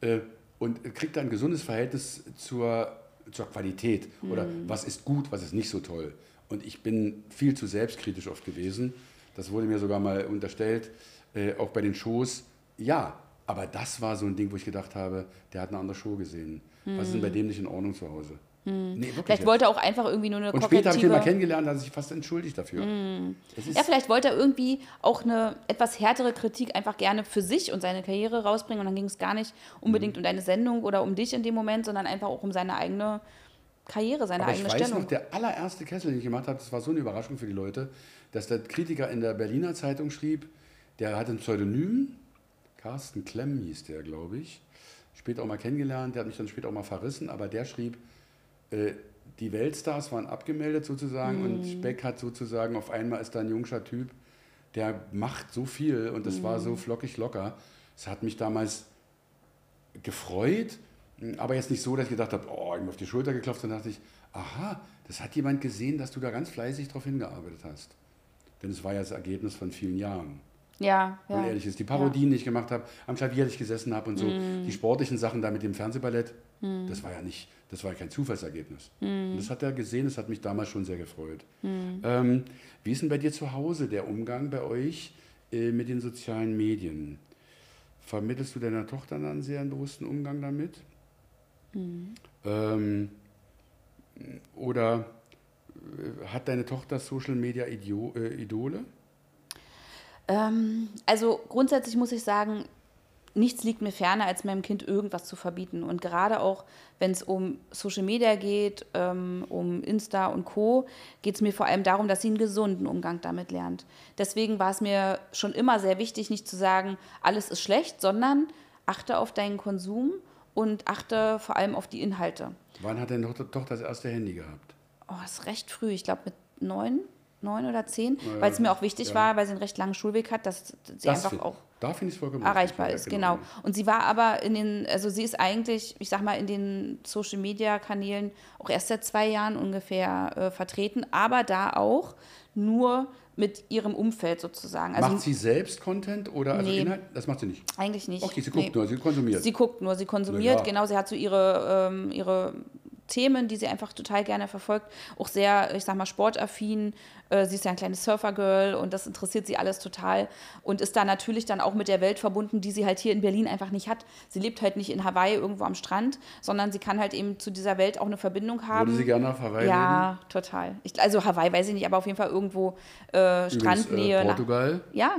Äh, und kriegt dann ein gesundes Verhältnis zur, zur Qualität oder was ist gut, was ist nicht so toll. Und ich bin viel zu selbstkritisch oft gewesen. Das wurde mir sogar mal unterstellt, äh, auch bei den Shows. Ja, aber das war so ein Ding, wo ich gedacht habe, der hat eine andere Show gesehen. Was ist denn bei dem nicht in Ordnung zu Hause? Nee, wirklich Vielleicht jetzt. wollte er auch einfach irgendwie nur eine Und später habe ich ihn mal kennengelernt, hat er sich fast entschuldigt dafür. Ist, Ja, vielleicht wollte er irgendwie auch eine etwas härtere Kritik einfach gerne für sich und seine Karriere rausbringen. Und dann ging es gar nicht unbedingt um deine Sendung oder um dich in dem Moment, sondern einfach auch um seine eigene Karriere, seine aber ich eigene weiß Stellung. noch, der allererste Kessel, den ich gemacht habe, das war so eine Überraschung für die Leute, dass der Kritiker in der Berliner Zeitung schrieb, der hatte ein Pseudonym, Carsten Klemm hieß der, glaube ich, später auch mal kennengelernt, der hat mich dann später auch mal verrissen, aber der schrieb, äh, die Weltstars waren abgemeldet sozusagen Mhm. und Speck hat sozusagen, auf einmal ist da ein jungscher Typ, der macht so viel und das war Mhm. so flockig locker. Es hat mich damals gefreut, aber jetzt nicht so, dass ich gedacht habe, oh, ich mir auf die Schulter geklopft, dann dachte ich, aha, das hat jemand gesehen, dass du da ganz fleißig drauf hingearbeitet hast. Denn es war ja das Ergebnis von vielen Jahren. ja, Wenn ja. man ehrlich ist, die Parodien, die ich gemacht habe, am Klavier, die ich gesessen habe und so, Mhm. die sportlichen Sachen da mit dem Fernsehballett, das war ja nicht, das war ja kein Zufallsergebnis. Mhm. Und das hat er gesehen, das hat mich damals schon sehr gefreut. Ähm, wie ist denn bei dir zu Hause der Umgang bei euch äh, mit den sozialen Medien? Vermittelst du deiner Tochter dann einen sehr bewussten Umgang damit? Mhm. Ähm, oder äh, hat deine Tochter Social Media Idio äh, Idole? Ähm, also grundsätzlich muss ich sagen, nichts liegt mir ferner, als meinem Kind irgendwas zu verbieten. Und gerade auch, wenn es um Social Media geht, ähm, um Insta und Co., geht es mir vor allem darum, dass sie einen gesunden Umgang damit lernt. Deswegen war es mir schon immer sehr wichtig, nicht zu sagen, alles ist schlecht, sondern achte auf deinen Konsum und achte vor allem auf die Inhalte. Wann hat deine Tochter, Tochter das erste Handy gehabt? Oh, das ist recht früh, ich glaube mit neun, neun oder zehn, weil es mir auch wichtig ja. war, weil sie einen recht langen Schulweg hat, dass sie Das einfach find- auch Da ich vollkommen erreichbar ist, Ja, genau. Und sie war aber in den, also sie ist eigentlich, ich sag mal, in den Social Media Kanälen auch erst seit zwei Jahren ungefähr äh, vertreten, aber da auch nur mit ihrem Umfeld sozusagen. Also macht sie selbst Content oder also Nee. Inhalt? Das macht sie nicht. eigentlich nicht. Okay, sie guckt Nee. nur, sie konsumiert. Sie guckt nur, sie konsumiert, ja. genau, sie hat so ihre, ähm, ihre Themen, die sie einfach total gerne verfolgt, auch sehr, ich sag mal, sportaffin. Äh, sie ist ja ein kleines Surfer-Girl und das interessiert sie alles total und ist da natürlich dann auch mit der Welt verbunden, die sie halt hier in Berlin einfach nicht hat. Sie lebt halt nicht in Hawaii irgendwo am Strand, sondern sie kann halt eben zu dieser Welt auch eine Verbindung haben. Würde sie gerne auf Hawaii leben? ja, total. Ich, also Hawaii weiß ich nicht, aber auf jeden Fall irgendwo äh, Übrigens, Strandnähe. Äh, nach- Portugal ja,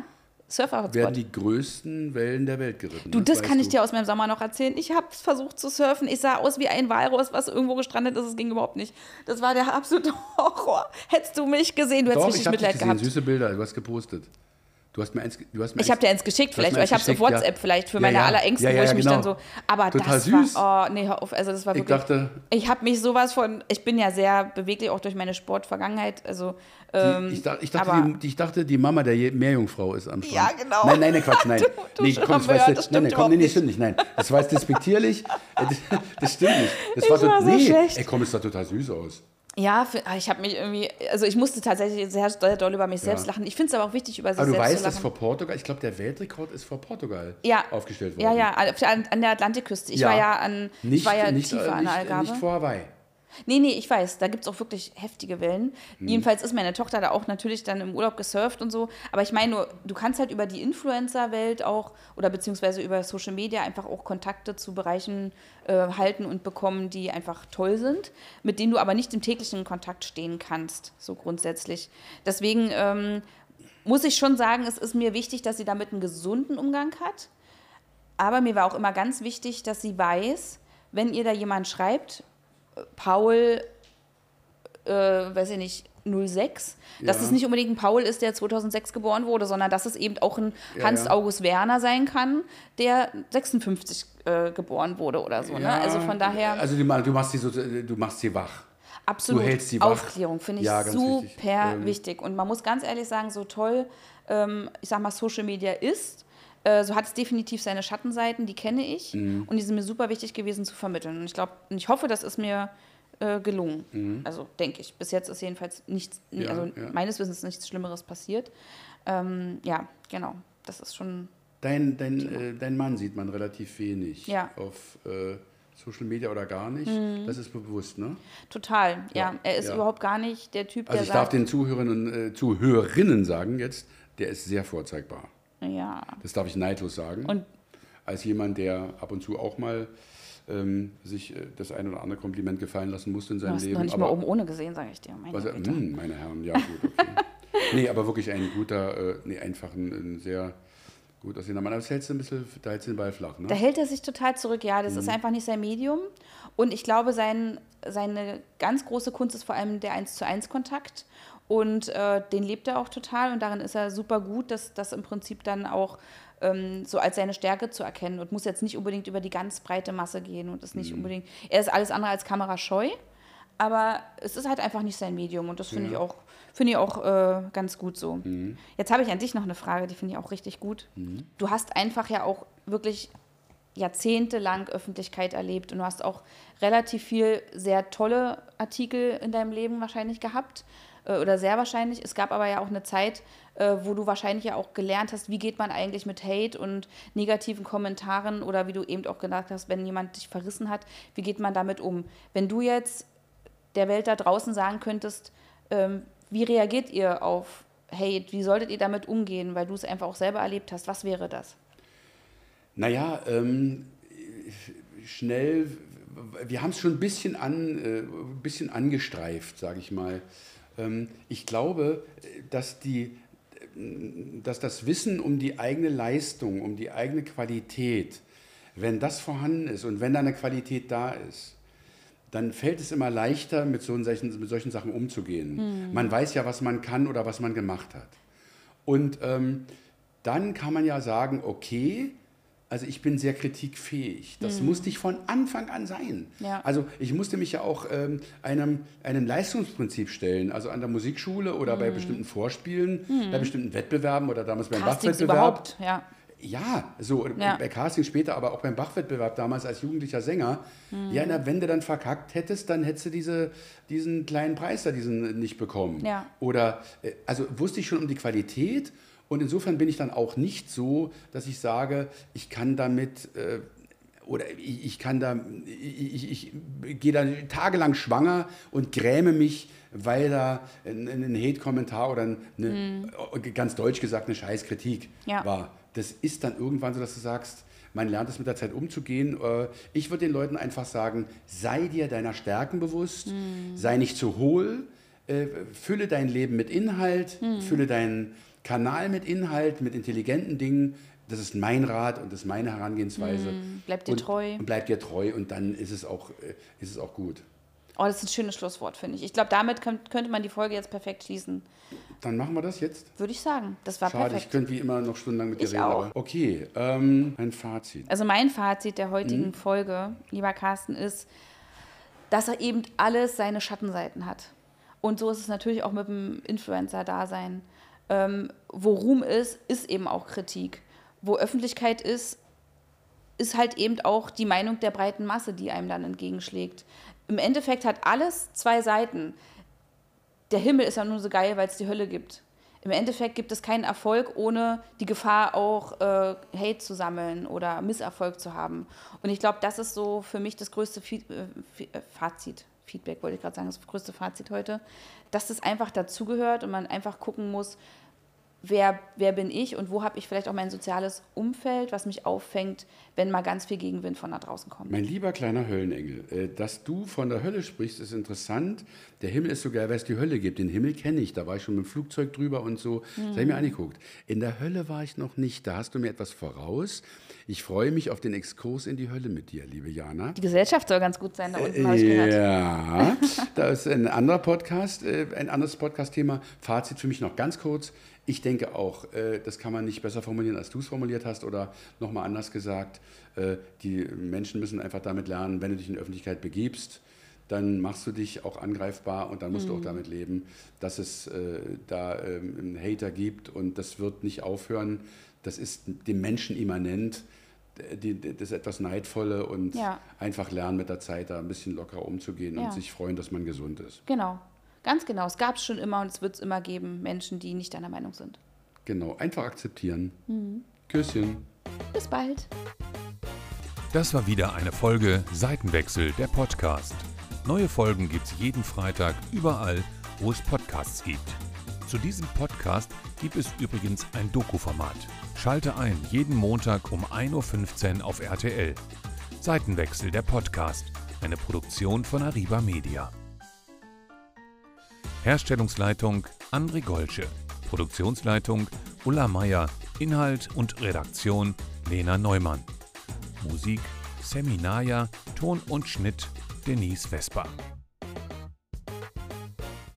Surfer-Hotspot. werden die größten Wellen der Welt geritten. Du, das weißt kann ich du. dir aus meinem Sommer noch erzählen. Ich habe versucht zu surfen. Ich sah aus wie ein Walross, was irgendwo gestrandet ist. Es ging überhaupt nicht. Das war der absolute Horror. Hättest du mich gesehen, du hättest Doch, richtig Mitleid gesehen, gehabt. süße Bilder, du hast gepostet. Du hast mir eins, du hast mir Ich habe dir eins geschickt, vielleicht, weil ich habe es auf geschickt, ja. WhatsApp vielleicht für Ja, meine ja. Ja, wo ich mich genau. dann so. Aber Total das süß. war. Oh, nee, hör auf. Also, das war Ich wirklich. dachte, ich habe mich sowas von. Ich bin ja sehr beweglich, auch durch meine Sportvergangenheit. Also. die, Ähm, ich, dachte, ich, dachte, aber- die, ich dachte, die Mama der Meerjungfrau ist am Strand. Ja, genau. Nein, nein, nein, Quatsch, nein. du nee, komm, das weißt du, das nein, nein, komm, nee, nee, stimmt nicht, nein. Das war jetzt despektierlich. Das, stimmt nicht. Das war, Ich war so nee, schlecht. ey, komm, es sah total süß aus. Ja, für, ah, ich habe mich irgendwie. Also, ich musste tatsächlich sehr, sehr doll über mich selbst lachen. Ich finde es aber auch wichtig, über sich Aber du selbst weißt, zu dass lachen. vor Portugal, ich glaube, der Weltrekord ist vor Portugal ja. aufgestellt worden. Ja, ja, an, der- an der Atlantikküste. Ich Ja. war ja an Nicht, ich war ja nicht, tiefer äh, an der nicht, Algarve. nicht vor Hawaii. Nee, nee, ich weiß, da gibt es auch wirklich heftige Wellen. Hm. Jedenfalls ist meine Tochter da auch natürlich dann im Urlaub gesurft und so. Aber ich meine nur, du kannst halt über die Influencer-Welt auch oder beziehungsweise über Social Media einfach auch Kontakte zu Bereichen äh, halten und bekommen, die einfach toll sind, mit denen du aber nicht im täglichen Kontakt stehen kannst, so grundsätzlich. Deswegen ähm, muss ich schon sagen, es ist mir wichtig, dass sie damit einen gesunden Umgang hat. Aber mir war auch immer ganz wichtig, dass sie weiß, wenn ihr da jemand schreibt, Paul, äh, weiß ich nicht, 06, dass Ja. es nicht unbedingt ein Paul ist, der 2006 geboren wurde, sondern dass es eben auch ein Ja, Hans ja. August Werner sein kann, der 56 äh, geboren wurde oder so. Ne? Also von daher Also du, ma- du, machst sie so, du machst sie wach. absolut hältst sie wach. Aufklärung finde ich super wichtig. wichtig. Ähm, Und man muss ganz ehrlich sagen, so toll, ähm, ich sag mal, Social Media ist, äh, so hat es definitiv seine Schattenseiten, die kenne ich. Mhm. Und die sind mir super wichtig gewesen zu vermitteln. Und ich glaube, ich hoffe, das ist mir äh, gelungen. Also denke ich. Bis jetzt ist jedenfalls nichts, Mhm. Ja, also ja. meines Wissens nichts Schlimmeres passiert. Ähm, ja, genau. Das ist schon. Dein, dein, äh, dein Mann sieht man relativ wenig Ja. auf äh, Social Media oder gar nicht. Das ist mir bewusst, ne? Total, ja. Ja, Er ist ja. überhaupt gar nicht der Typ, Also der ich darf sagt, den Zuhörern, äh, Zuhörerinnen sagen jetzt, der ist sehr vorzeigbar. Ja. Das darf ich neidlos sagen. Und Als jemand, der ab und zu auch mal ähm, sich äh, das ein oder andere Kompliment gefallen lassen musste in du seinem hast Leben. noch nicht mal oben ohne gesehen, sage ich dir. Meine was, Güte. hm, meine Herren, ja gut, okay. nee, aber wirklich ein guter, äh, nee, einfach ein, ein sehr gut aussehender Mann. Aber das hältst du ein bisschen, da hältst du den Ball flach, ne? Da hält er sich total zurück, ja. Das Mhm. ist einfach nicht sein Medium. Und ich glaube, sein, seine ganz große Kunst ist vor allem der 1 zu 1 Kontakt. Und äh, den lebt er auch total und darin ist er super gut, das, das im Prinzip dann auch ähm, so als seine Stärke zu erkennen und muss jetzt nicht unbedingt über die ganz breite Masse gehen und ist nicht Mhm. unbedingt, er ist alles andere als kamerascheu, aber es ist halt einfach nicht sein Medium und das finde ich auch, finde ich auch äh, ganz gut so. Jetzt habe ich an dich noch eine Frage, die finde ich auch richtig gut. Du hast einfach ja auch wirklich jahrzehntelang Öffentlichkeit erlebt und du hast auch relativ viel sehr tolle Artikel in deinem Leben wahrscheinlich gehabt oder sehr wahrscheinlich. Es gab aber ja auch eine Zeit, äh, wo du wahrscheinlich ja auch gelernt hast, wie geht man eigentlich mit Hate und negativen Kommentaren oder wie du eben auch gesagt hast, wenn jemand dich verrissen hat, wie geht man damit um? Wenn du jetzt der Welt da draußen sagen könntest, ähm, wie reagiert ihr auf Hate? Wie solltet ihr damit umgehen, weil du es einfach auch selber erlebt hast? Was wäre das? Naja, ähm, schnell, wir haben es schon ein bisschen, an, äh, ein bisschen angestreift, sage ich mal. Ähm, ich glaube, dass, die, dass das Wissen um die eigene Leistung, um die eigene Qualität, wenn das vorhanden ist und wenn da eine Qualität da ist, dann fällt es immer leichter, mit, so solchen, mit solchen Sachen umzugehen. Man weiß ja, was man kann oder was man gemacht hat. Und ähm, dann kann man ja sagen, okay, also ich bin sehr kritikfähig. Das musste ich von Anfang an sein. Ja. Also ich musste mich ja auch ähm, einem, einem Leistungsprinzip stellen. Also an der Musikschule oder bei bestimmten Vorspielen, bei bestimmten Wettbewerben oder damals beim Bachwettbewerb. überhaupt, ja. Ja, so Ja. bei Casting später, aber auch beim Bachwettbewerb damals als jugendlicher Sänger. Ja, na, wenn du dann verkackt hättest, dann hättest du diese, diesen kleinen Preis da, diesen nicht bekommen. Ja. Oder, äh, also wusste ich schon um die Qualität und insofern bin ich dann auch nicht so, dass ich sage, ich kann damit. Äh, oder ich, ich kann da, ich, ich, ich gehe da tagelang schwanger und gräme mich, weil da ein, ein Hate-Kommentar oder eine, ganz deutsch gesagt, eine Scheißkritik Ja. war. Das ist dann irgendwann so, dass du sagst, man lernt es mit der Zeit umzugehen. Äh, Ich würde den Leuten einfach sagen, sei dir deiner Stärken bewusst, sei nicht zu hohl, äh, fülle dein Leben mit Inhalt, fülle deinen Kanal mit Inhalt, mit intelligenten Dingen. Das ist mein Rat und das ist meine Herangehensweise. bleib dir und, treu. Und bleib dir treu und dann ist es auch, äh, ist es auch gut. Oh, das ist ein schönes Schlusswort, finde ich. Ich glaube, damit könnt, könnte man die Folge jetzt perfekt schließen. Dann machen wir das jetzt. Würde ich sagen. Das war Schade, ich perfekt. könnte wie immer noch stundenlang mit dir Ich reden. auch. Okay, ähm, ein Fazit. Also mein Fazit der Mhm. heutigen Folge, lieber Carsten, ist, dass er eben alles seine Schattenseiten hat. Und so ist es natürlich auch mit dem Influencer-Dasein. Ähm, wo Ruhm ist, ist eben auch Kritik. Wo Öffentlichkeit ist, ist halt eben auch die Meinung der breiten Masse, die einem dann entgegenschlägt. Im Endeffekt hat alles zwei Seiten. Der Himmel ist ja nur so geil, weil es die Hölle gibt. Im Endeffekt gibt es keinen Erfolg, ohne die Gefahr auch äh, Hate zu sammeln oder Misserfolg zu haben. Und ich glaube, das ist so für mich das größte äh, äh, Fazit. Feedback wollte ich gerade sagen, das größte Fazit heute, dass das einfach dazugehört und man einfach gucken muss, wer, wer bin ich und wo habe ich vielleicht auch mein soziales Umfeld, was mich auffängt, wenn mal ganz viel Gegenwind von da draußen kommt. Mein lieber kleiner Höllenengel, äh, dass du von der Hölle sprichst, ist interessant. Der Himmel ist so geil, weil es die Hölle gibt. Den Himmel kenne ich, da war ich schon mit dem Flugzeug drüber und so. Das habe ich mir angeguckt. In der Hölle war ich noch nicht, da hast du mir etwas voraus. Ich freue mich auf den Exkurs in die Hölle mit dir, liebe Jana. Die Gesellschaft soll ganz gut sein, da unten habe ich gehört. Ja, da ist ein anderer Podcast, äh, ein anderes Podcast-Thema. Fazit für mich noch ganz kurz. Ich denke auch, äh, das kann man nicht besser formulieren, als du es formuliert hast oder nochmal anders gesagt. äh, Die Menschen müssen einfach damit lernen, wenn du dich in die Öffentlichkeit begibst, dann machst du dich auch angreifbar und dann musst du auch damit leben, dass es äh, da ähm, einen Hater gibt und das wird nicht aufhören. Das ist dem Menschen immanent. Das etwas Neidvolle und Ja. einfach lernen mit der Zeit da ein bisschen lockerer umzugehen Ja. und sich freuen, dass man gesund ist. Genau, ganz genau. Es gab es schon immer und es wird es immer geben, Menschen, die nicht deiner Meinung sind. Genau, einfach akzeptieren. Mhm. Küsschen. Bis bald. Das war wieder eine Folge Seitenwechsel, der Podcast. Neue Folgen gibt's jeden Freitag überall, wo es Podcasts gibt. Zu diesem Podcast gibt es übrigens ein Doku-Format. Schalte ein jeden Montag um 1.15 Uhr auf RTL. Seitenwechsel, der Podcast. Eine Produktion von Arriba Media. Herstellungsleitung André Golsche. Produktionsleitung Ulla Meier. Inhalt und Redaktion Lena Neumann. Musik Seminaya, Ton und Schnitt Denise Vesper.